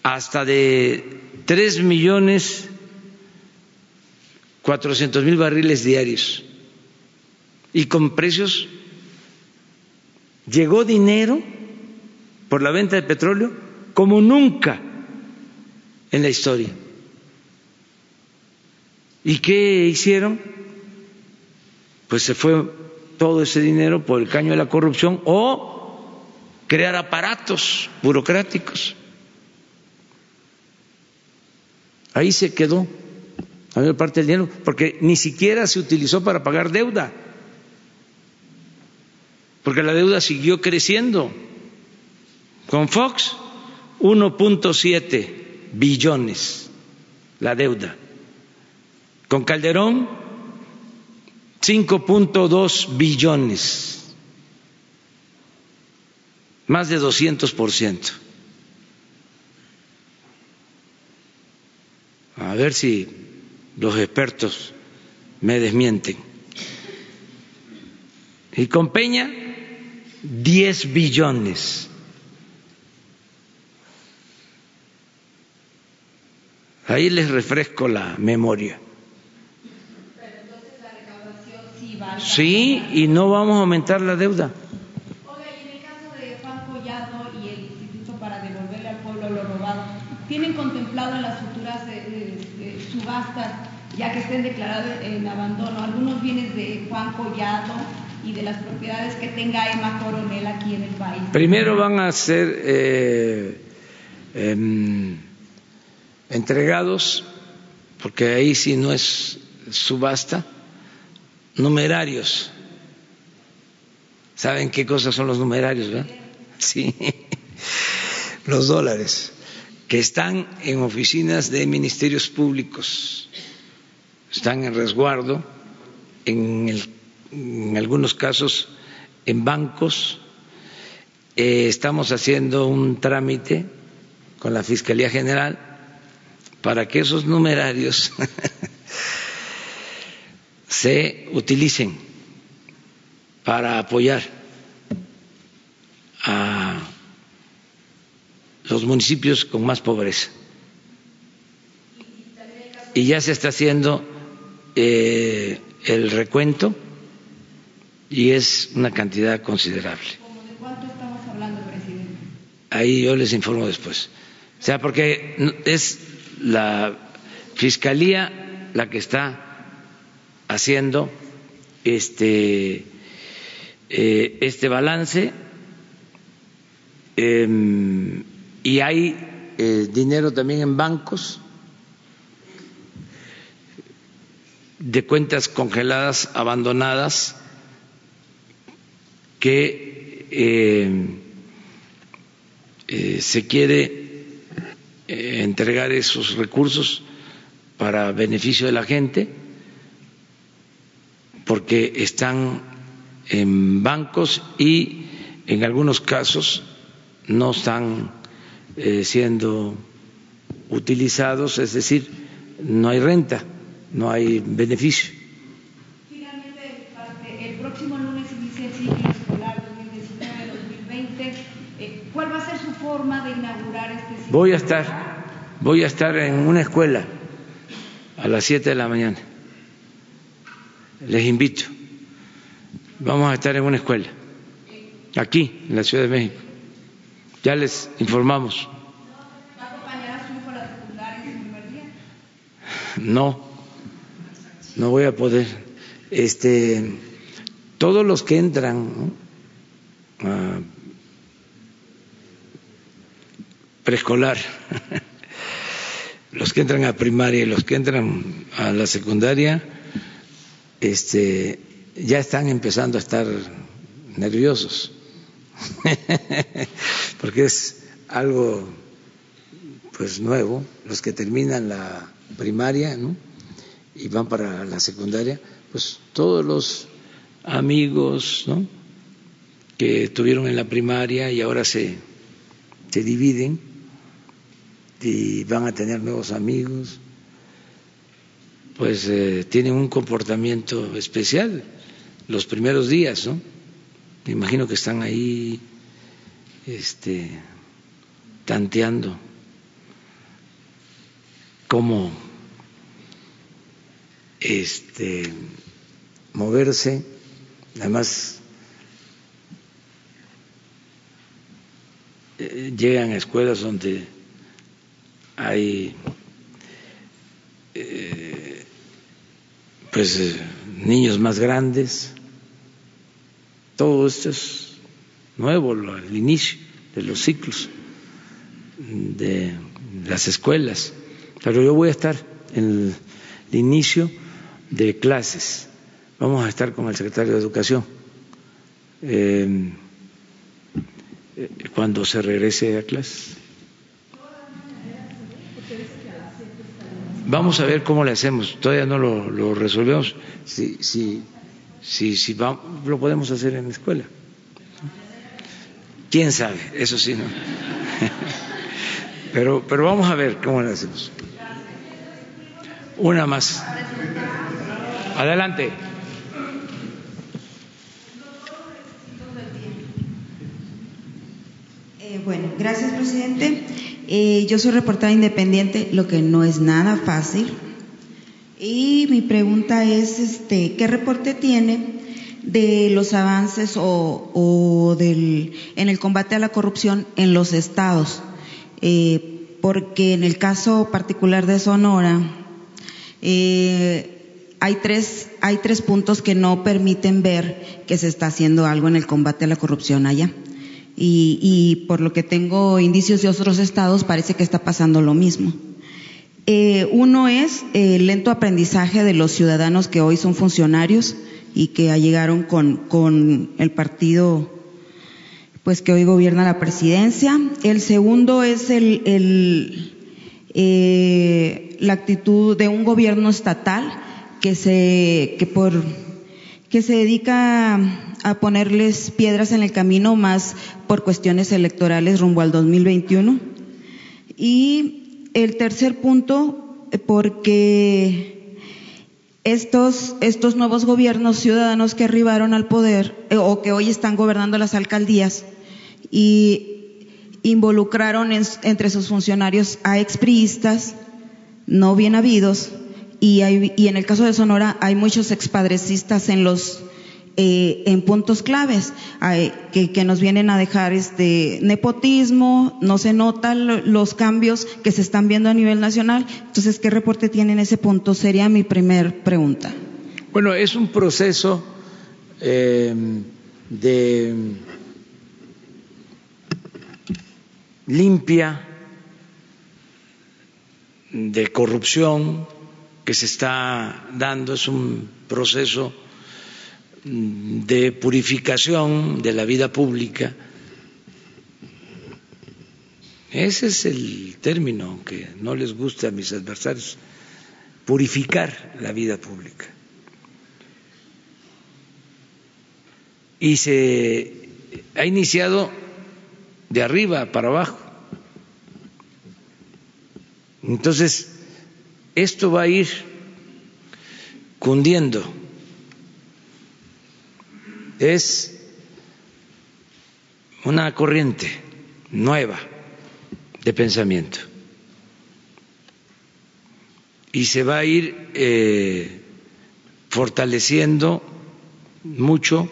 hasta de 3 millones 400 mil barriles diarios. Y con precios llegó dinero por la venta de petróleo como nunca en la historia. ¿Y qué hicieron? Pues se fue todo ese dinero por el caño de la corrupción o crear aparatos burocráticos. Ahí se quedó la mayor parte del dinero, porque ni siquiera se utilizó para pagar deuda porque la deuda siguió creciendo. Con Fox, 1.7 billones la deuda. Con Calderón, 5.2 billones, más de 200 por ciento. A ver si los expertos me desmienten. Y con Peña, 10 billones. Ahí les refresco la memoria. Sí y no vamos a aumentar la deuda. Oiga, y en el caso de Juan Collado y el Instituto para devolverle al pueblo lo robado, ¿tienen contemplado en las futuras de, de, de subastas, ya que estén declarados en abandono, algunos bienes de Juan Collado y de las propiedades que tenga Emma Coronel aquí en el país? Primero van a ser eh, eh, entregados, porque ahí sí no es subasta, numerarios. ¿Saben qué cosas son los numerarios? ¿verdad? Sí, los dólares, que están en oficinas de ministerios públicos, están en resguardo, en, algunos casos en bancos. Eh, estamos haciendo un trámite con la Fiscalía General para que esos numerarios se utilicen para apoyar a los municipios con más pobreza. Y ya se está haciendo eh, el recuento y es una cantidad considerable. ¿De cuánto estamos hablando, presidente? Ahí yo les informo después. O sea, porque es la Fiscalía la que está haciendo este, eh, este balance eh, y hay eh, dinero también en bancos de cuentas congeladas, abandonadas, que eh, eh, se quiere entregar esos recursos para beneficio de la gente, porque están en bancos y en algunos casos no están siendo utilizados, es decir, no hay renta no hay beneficio. Finalmente, el próximo lunes inicia el ciclo escolar 2019-2020. Eh, ¿Cuál va a ser su forma de inaugurar este ciclo? Voy a estar, voy a estar en una escuela a las 7 de la mañana. Les invito. Vamos a estar en una escuela, aquí, en la Ciudad de México. Ya les informamos. No, no voy a poder. Este, todos los que entran a preescolar, los que entran a primaria y los que entran a la secundaria, este, ya están empezando a estar nerviosos, porque es algo pues nuevo, los que terminan la primaria, ¿no? y van para la secundaria, pues todos los amigos ¿no? que estuvieron en la primaria y ahora se, se dividen y van a tener nuevos amigos, pues eh, tienen un comportamiento especial los primeros días, ¿no? Me imagino que están ahí este, tanteando cómo este, moverse, además eh, llegan a escuelas donde hay eh, pues eh, niños más grandes, todo esto es nuevo al inicio de los ciclos de las escuelas, pero yo voy a estar en el inicio de clases. Vamos a estar con el secretario de Educación eh, cuando se regrese a clases. Vamos a ver cómo le hacemos. Todavía no lo, resolvemos. Si, si, si, si va, lo podemos hacer en la escuela. ¿Quién sabe? Eso sí, ¿no? Pero, pero vamos a ver cómo le hacemos. Una más. Adelante. Eh, bueno, gracias, presidente. Eh, yo soy reportera independiente, lo que no es nada fácil. Y mi pregunta es, este, ¿qué reporte tiene de los avances o, del, en el combate a la corrupción en los estados? Eh, porque en el caso particular de Sonora, hay tres, hay tres puntos que no permiten ver que se está haciendo algo en el combate a la corrupción allá y, por lo que tengo indicios de otros estados parece que está pasando lo mismo. Eh, uno es el lento aprendizaje de los ciudadanos que hoy son funcionarios y que llegaron con, con el partido pues que hoy gobierna la presidencia. El segundo es el, el eh, la actitud de un gobierno estatal que se que por que se dedica a ponerles piedras en el camino más por cuestiones electorales rumbo al 2021. Y el tercer punto, porque estos, estos nuevos gobiernos ciudadanos que arribaron al poder eh, o que hoy están gobernando las alcaldías y involucraron entre sus funcionarios a expriistas no bien habidos, y, y en el caso de Sonora hay muchos expadrecistas en los eh, en puntos claves que, que, nos vienen a dejar este nepotismo, no se notan los cambios que se están viendo a nivel nacional. Entonces, ¿qué reporte tiene en ese punto? Sería mi primer pregunta. Bueno, es un proceso eh, de limpia de corrupción que se está dando es un proceso de purificación de la vida pública. Ese es el término, aunque no les guste a mis adversarios, purificar la vida pública. Y se ha iniciado de arriba para abajo. Entonces, esto va a ir cundiendo. Es una corriente nueva de pensamiento y se va a ir eh, fortaleciendo mucho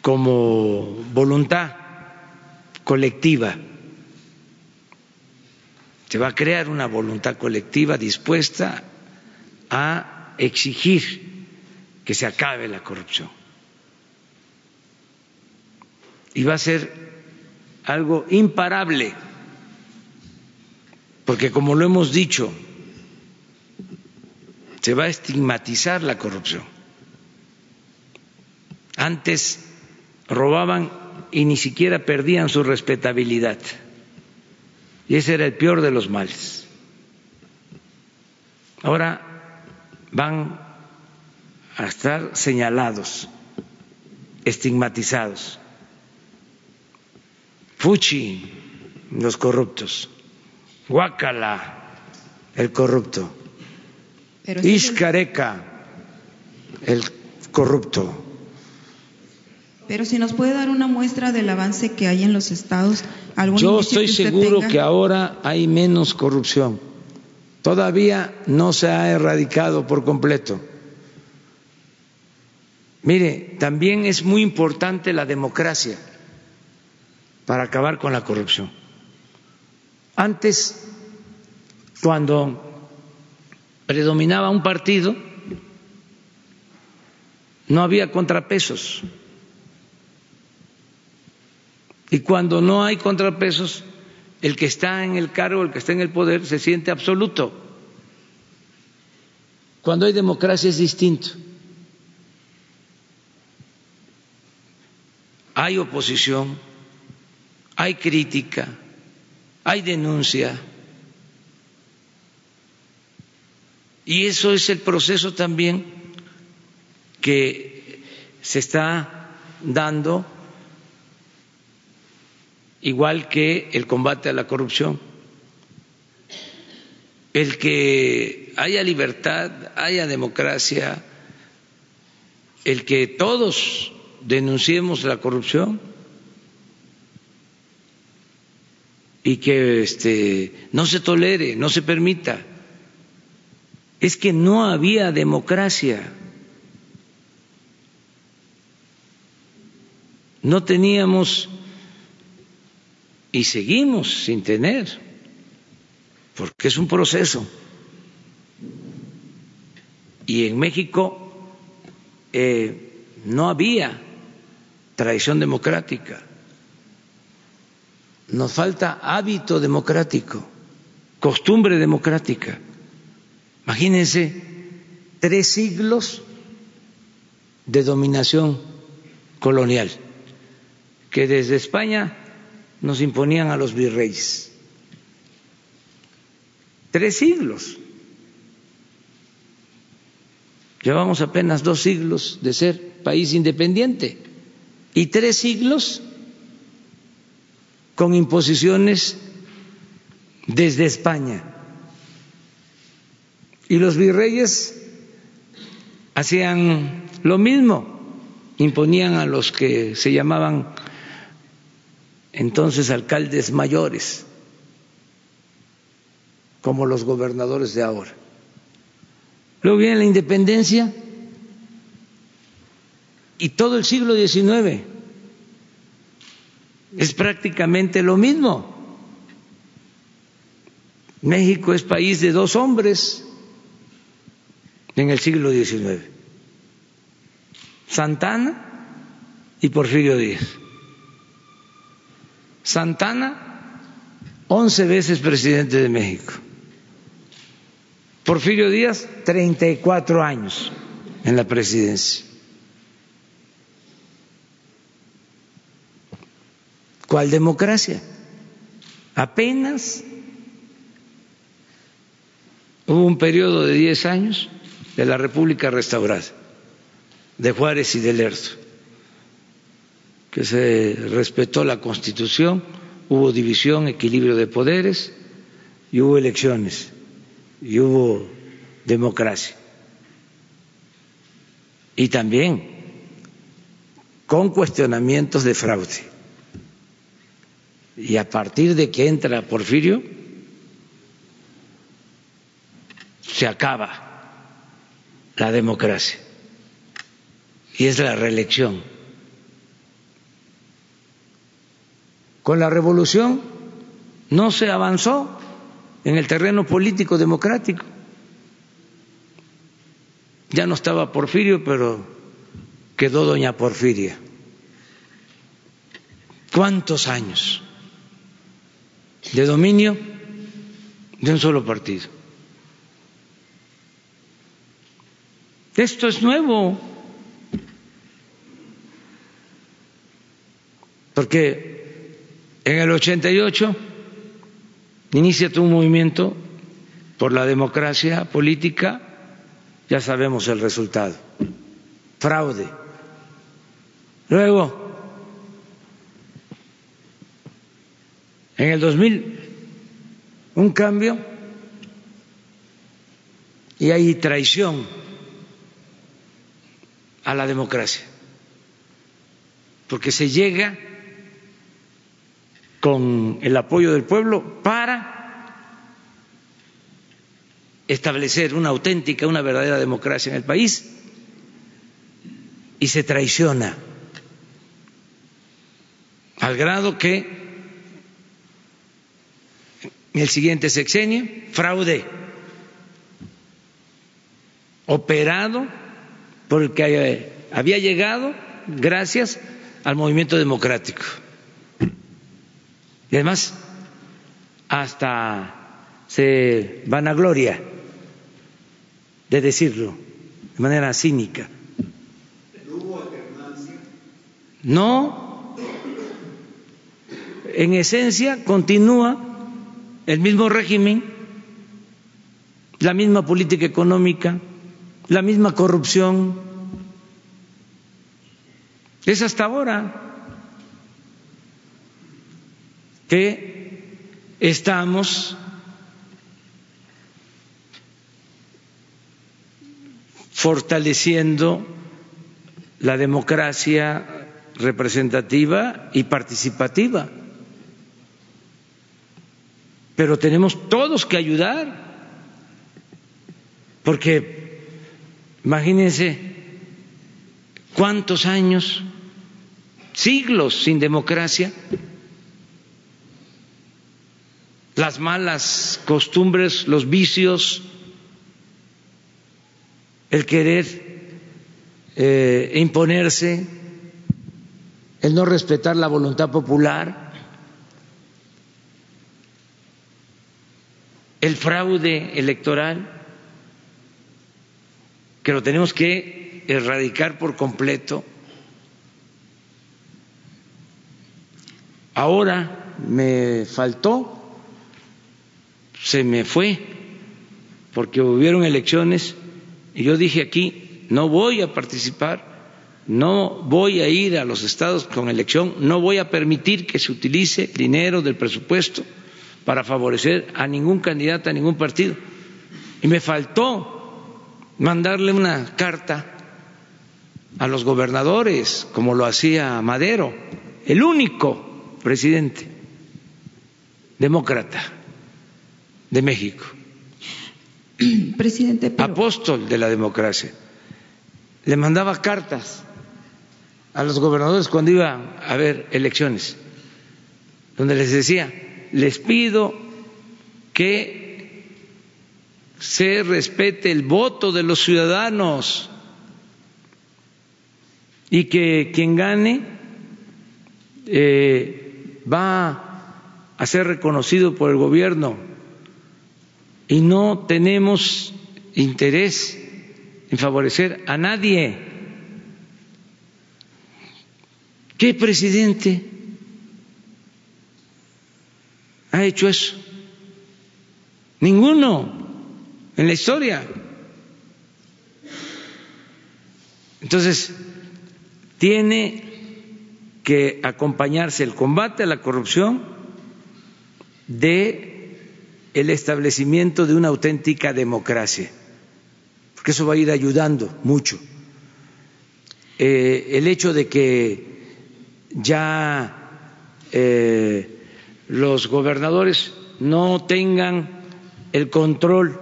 como voluntad colectiva se va a crear una voluntad colectiva dispuesta a exigir que se acabe la corrupción. Y va a ser algo imparable, porque como lo hemos dicho, se va a estigmatizar la corrupción. Antes robaban y ni siquiera perdían su respetabilidad. Y ese era el peor de los males. Ahora van a estar señalados, estigmatizados. Fuchi, los corruptos. Guacala, el corrupto. Iscareca, el corrupto. Pero si nos puede dar una muestra del avance que hay en los estados. Yo estoy seguro que ahora hay menos corrupción. Todavía no se ha erradicado por completo. Mire, también es muy importante la democracia para acabar con la corrupción. Antes, cuando predominaba un partido, no había contrapesos y cuando no hay contrapesos, el que está en el cargo, el que está en el poder, se siente absoluto. Cuando hay democracia es distinto. Hay oposición, hay crítica, hay denuncia. Y eso es el proceso también que se está dando igual que el combate a la corrupción. El que haya libertad, haya democracia, el que todos denunciemos la corrupción, y que este, no se tolere, no se permita. Es que no había democracia. No teníamos y seguimos sin tener, porque es un proceso. Y en México eh, no había tradición democrática nos falta hábito democrático, costumbre democrática. Imagínense tres siglos de dominación colonial, que desde España nos imponían a los virreyes. Tres siglos. Llevamos apenas dos siglos de ser país independiente y tres siglos con imposiciones desde España. Y los virreyes hacían lo mismo, imponían a los que se llamaban entonces alcaldes mayores, como los gobernadores de ahora. Luego viene la independencia y todo el siglo XIX es prácticamente lo mismo. México es país de dos hombres en el siglo XIX, Santana y Porfirio Díaz. Santana, once veces presidente de México. Porfirio Díaz, treinta y cuatro años en la presidencia. ¿Cuál democracia? Apenas hubo un periodo de diez años de la República restaurada, de Juárez y de Lerdo, que se respetó la Constitución, hubo división, equilibrio de poderes y hubo elecciones y hubo democracia. Y también con cuestionamientos de fraude y a partir de que entra Porfirio, se acaba la democracia y es la reelección. Con la revolución no se avanzó en el terreno político democrático. Ya no estaba Porfirio, pero quedó doña Porfiria. ¿Cuántos años? de dominio de un solo partido. Esto es nuevo, porque en el 88 inicia un movimiento por la democracia política, ya sabemos el resultado, fraude. Luego, En el 2000, un cambio y hay traición a la democracia, porque se llega con el apoyo del pueblo para establecer una auténtica, una verdadera democracia en el país y se traiciona al grado que el siguiente sexenio, fraude operado porque había llegado gracias al movimiento democrático. Además, hasta se vanagloria de decirlo de manera cínica. No, en esencia continúa el mismo régimen, la misma política económica, la misma corrupción. Es hasta ahora que estamos fortaleciendo la democracia representativa y participativa. pero tenemos todos que ayudar, porque imagínense cuántos años, siglos sin democracia, las malas costumbres, los vicios, el querer eh, imponerse, el no respetar la voluntad popular, el fraude electoral, que lo tenemos que erradicar por completo. Ahora me faltó se me fue porque hubieron elecciones y yo dije aquí, no voy a participar, no voy a ir a los estados con elección, no voy a permitir que se utilice dinero del presupuesto para favorecer a ningún candidato, a ningún partido. Y me faltó mandarle una carta a los gobernadores, como lo hacía Madero, el único presidente demócrata de México. Presidente, apóstol de la democracia. Le mandaba cartas a los gobernadores cuando iba a haber elecciones, donde les decía, les pido que se respete el voto de los ciudadanos y que quien gane eh, va a ser reconocido por el gobierno y no tenemos interés en favorecer a nadie. ¿Qué presidente ha hecho eso? Ninguno en la historia. Entonces, tiene que acompañarse el combate a la corrupción de el establecimiento de una auténtica democracia, porque eso va a ir ayudando mucho. Eh, el hecho de que ya eh, los gobernadores no tengan el control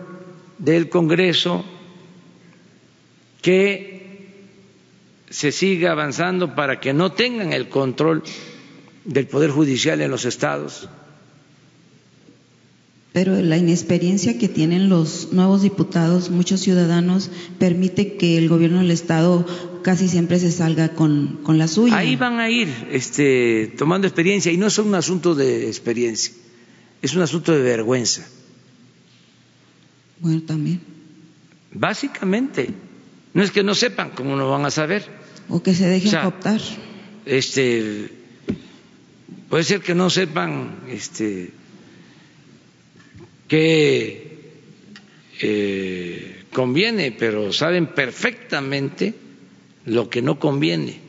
del Congreso, que se siga avanzando para que no tengan el control del Poder Judicial en los estados, pero la inexperiencia que tienen los nuevos diputados, muchos ciudadanos, permite que el gobierno del Estado casi siempre se salga con, la suya. Ahí van a ir este, tomando experiencia y no es un asunto de experiencia, es un asunto de vergüenza. Bueno, también. Básicamente, no es que no sepan cómo no van a saber. O que se dejen optar. Este, puede ser que no sepan este, que eh, conviene, pero saben perfectamente lo que no conviene.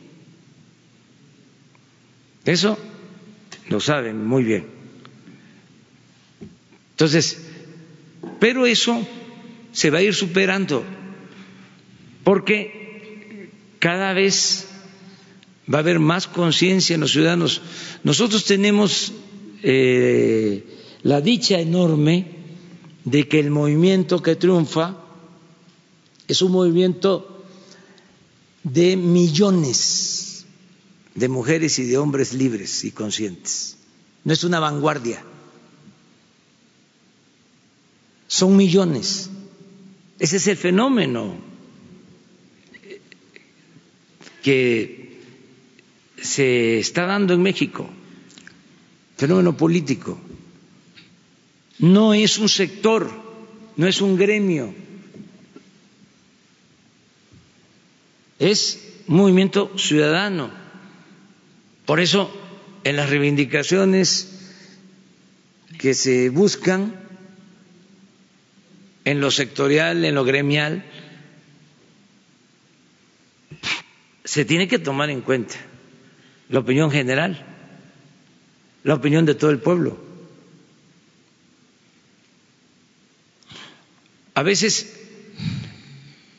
Eso lo saben muy bien. Entonces, pero eso se va a ir superando, porque cada vez va a haber más conciencia en los ciudadanos. Nosotros tenemos eh, la dicha enorme de que el movimiento que triunfa es un movimiento de millones de mujeres y de hombres libres y conscientes. No es una vanguardia. Son millones. Ese es el fenómeno que se está dando en México, fenómeno político no es un sector, no es un gremio, es un movimiento ciudadano. Por eso, en las reivindicaciones que se buscan, en lo sectorial, en lo gremial, se tiene que tomar en cuenta la opinión general, la opinión de todo el pueblo. A veces,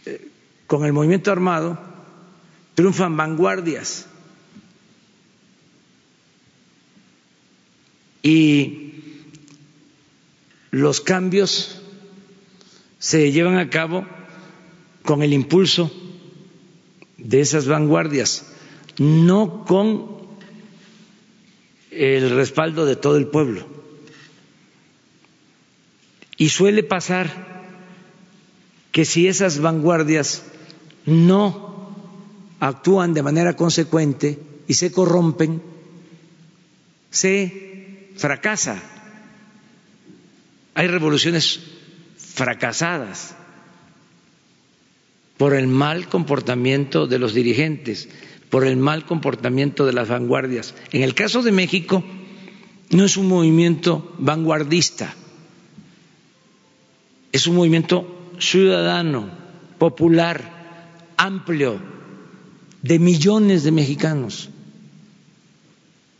eh, con el movimiento armado, triunfan vanguardias. Y los cambios se llevan a cabo con el impulso de esas vanguardias, no con el respaldo de todo el pueblo. Y suele pasar que si esas vanguardias no actúan de manera consecuente y se corrompen, se fracasa. Hay revoluciones fracasadas por el mal comportamiento de los dirigentes, por el mal comportamiento de las vanguardias. En el caso de México, no es un movimiento vanguardista, es un movimiento ciudadano, popular, amplio, de millones de mexicanos.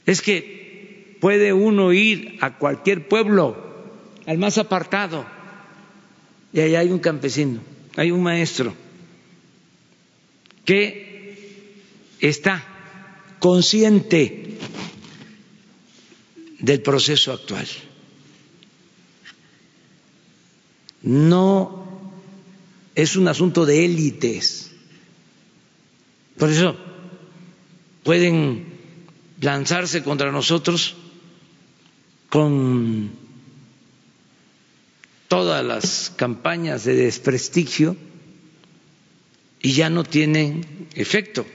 Es que puede uno ir a cualquier pueblo, al más apartado, y ahí hay un campesino, hay un maestro que está consciente del proceso actual. No es un asunto de élites. Por eso pueden lanzarse contra nosotros con todas las campañas de desprestigio y ya no tienen efecto,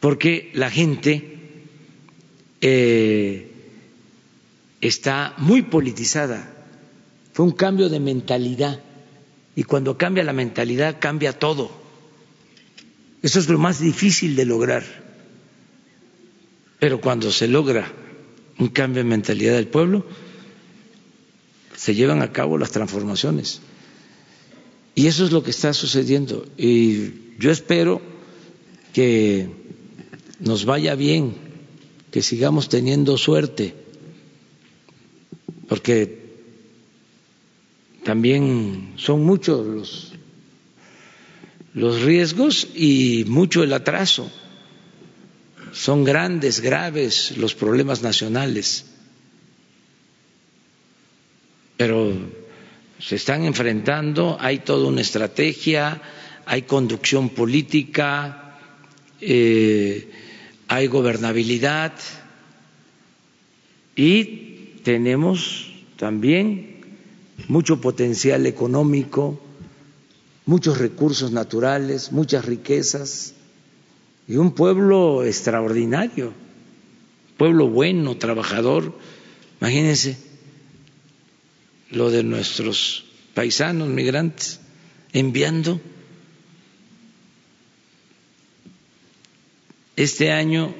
porque la gente eh, está muy politizada. Fue un cambio de mentalidad y cuando cambia la mentalidad cambia todo. Eso es lo más difícil de lograr. Pero cuando se logra un cambio de mentalidad del pueblo, se llevan a cabo las transformaciones. Y eso es lo que está sucediendo. Y yo espero que nos vaya bien, que sigamos teniendo suerte, porque también son muchos los, los riesgos y mucho el atraso. Son grandes, graves los problemas nacionales. Pero se están enfrentando, hay toda una estrategia, hay conducción política, eh, hay gobernabilidad y tenemos también mucho potencial económico, muchos recursos naturales, muchas riquezas y un pueblo extraordinario, pueblo bueno, trabajador. Imagínense lo de nuestros paisanos migrantes, enviando este año,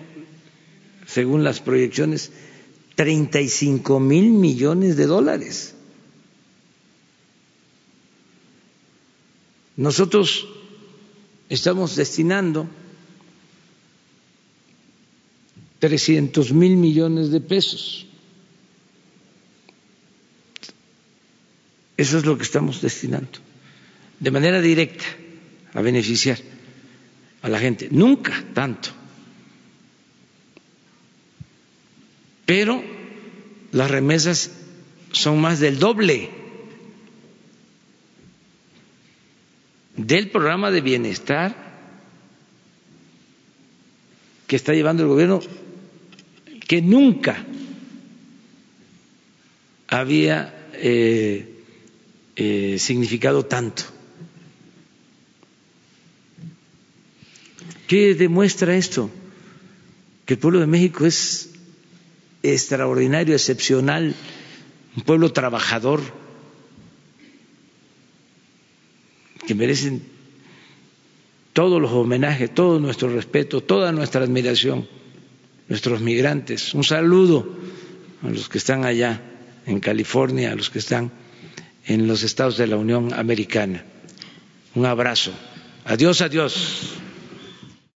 según las proyecciones, 35 mil millones de dólares. Nosotros estamos destinando 300 mil millones de pesos Eso es lo que estamos destinando, de manera directa, a beneficiar a la gente. Nunca tanto. Pero las remesas son más del doble del programa de bienestar que está llevando el gobierno, que nunca había eh, eh, significado tanto. ¿Qué demuestra esto? Que el pueblo de México es extraordinario, excepcional, un pueblo trabajador, que merecen todos los homenajes, todo nuestro respeto, toda nuestra admiración, nuestros migrantes. Un saludo a los que están allá en California, a los que están en los estados de la Unión Americana. Un abrazo. Adiós, adiós.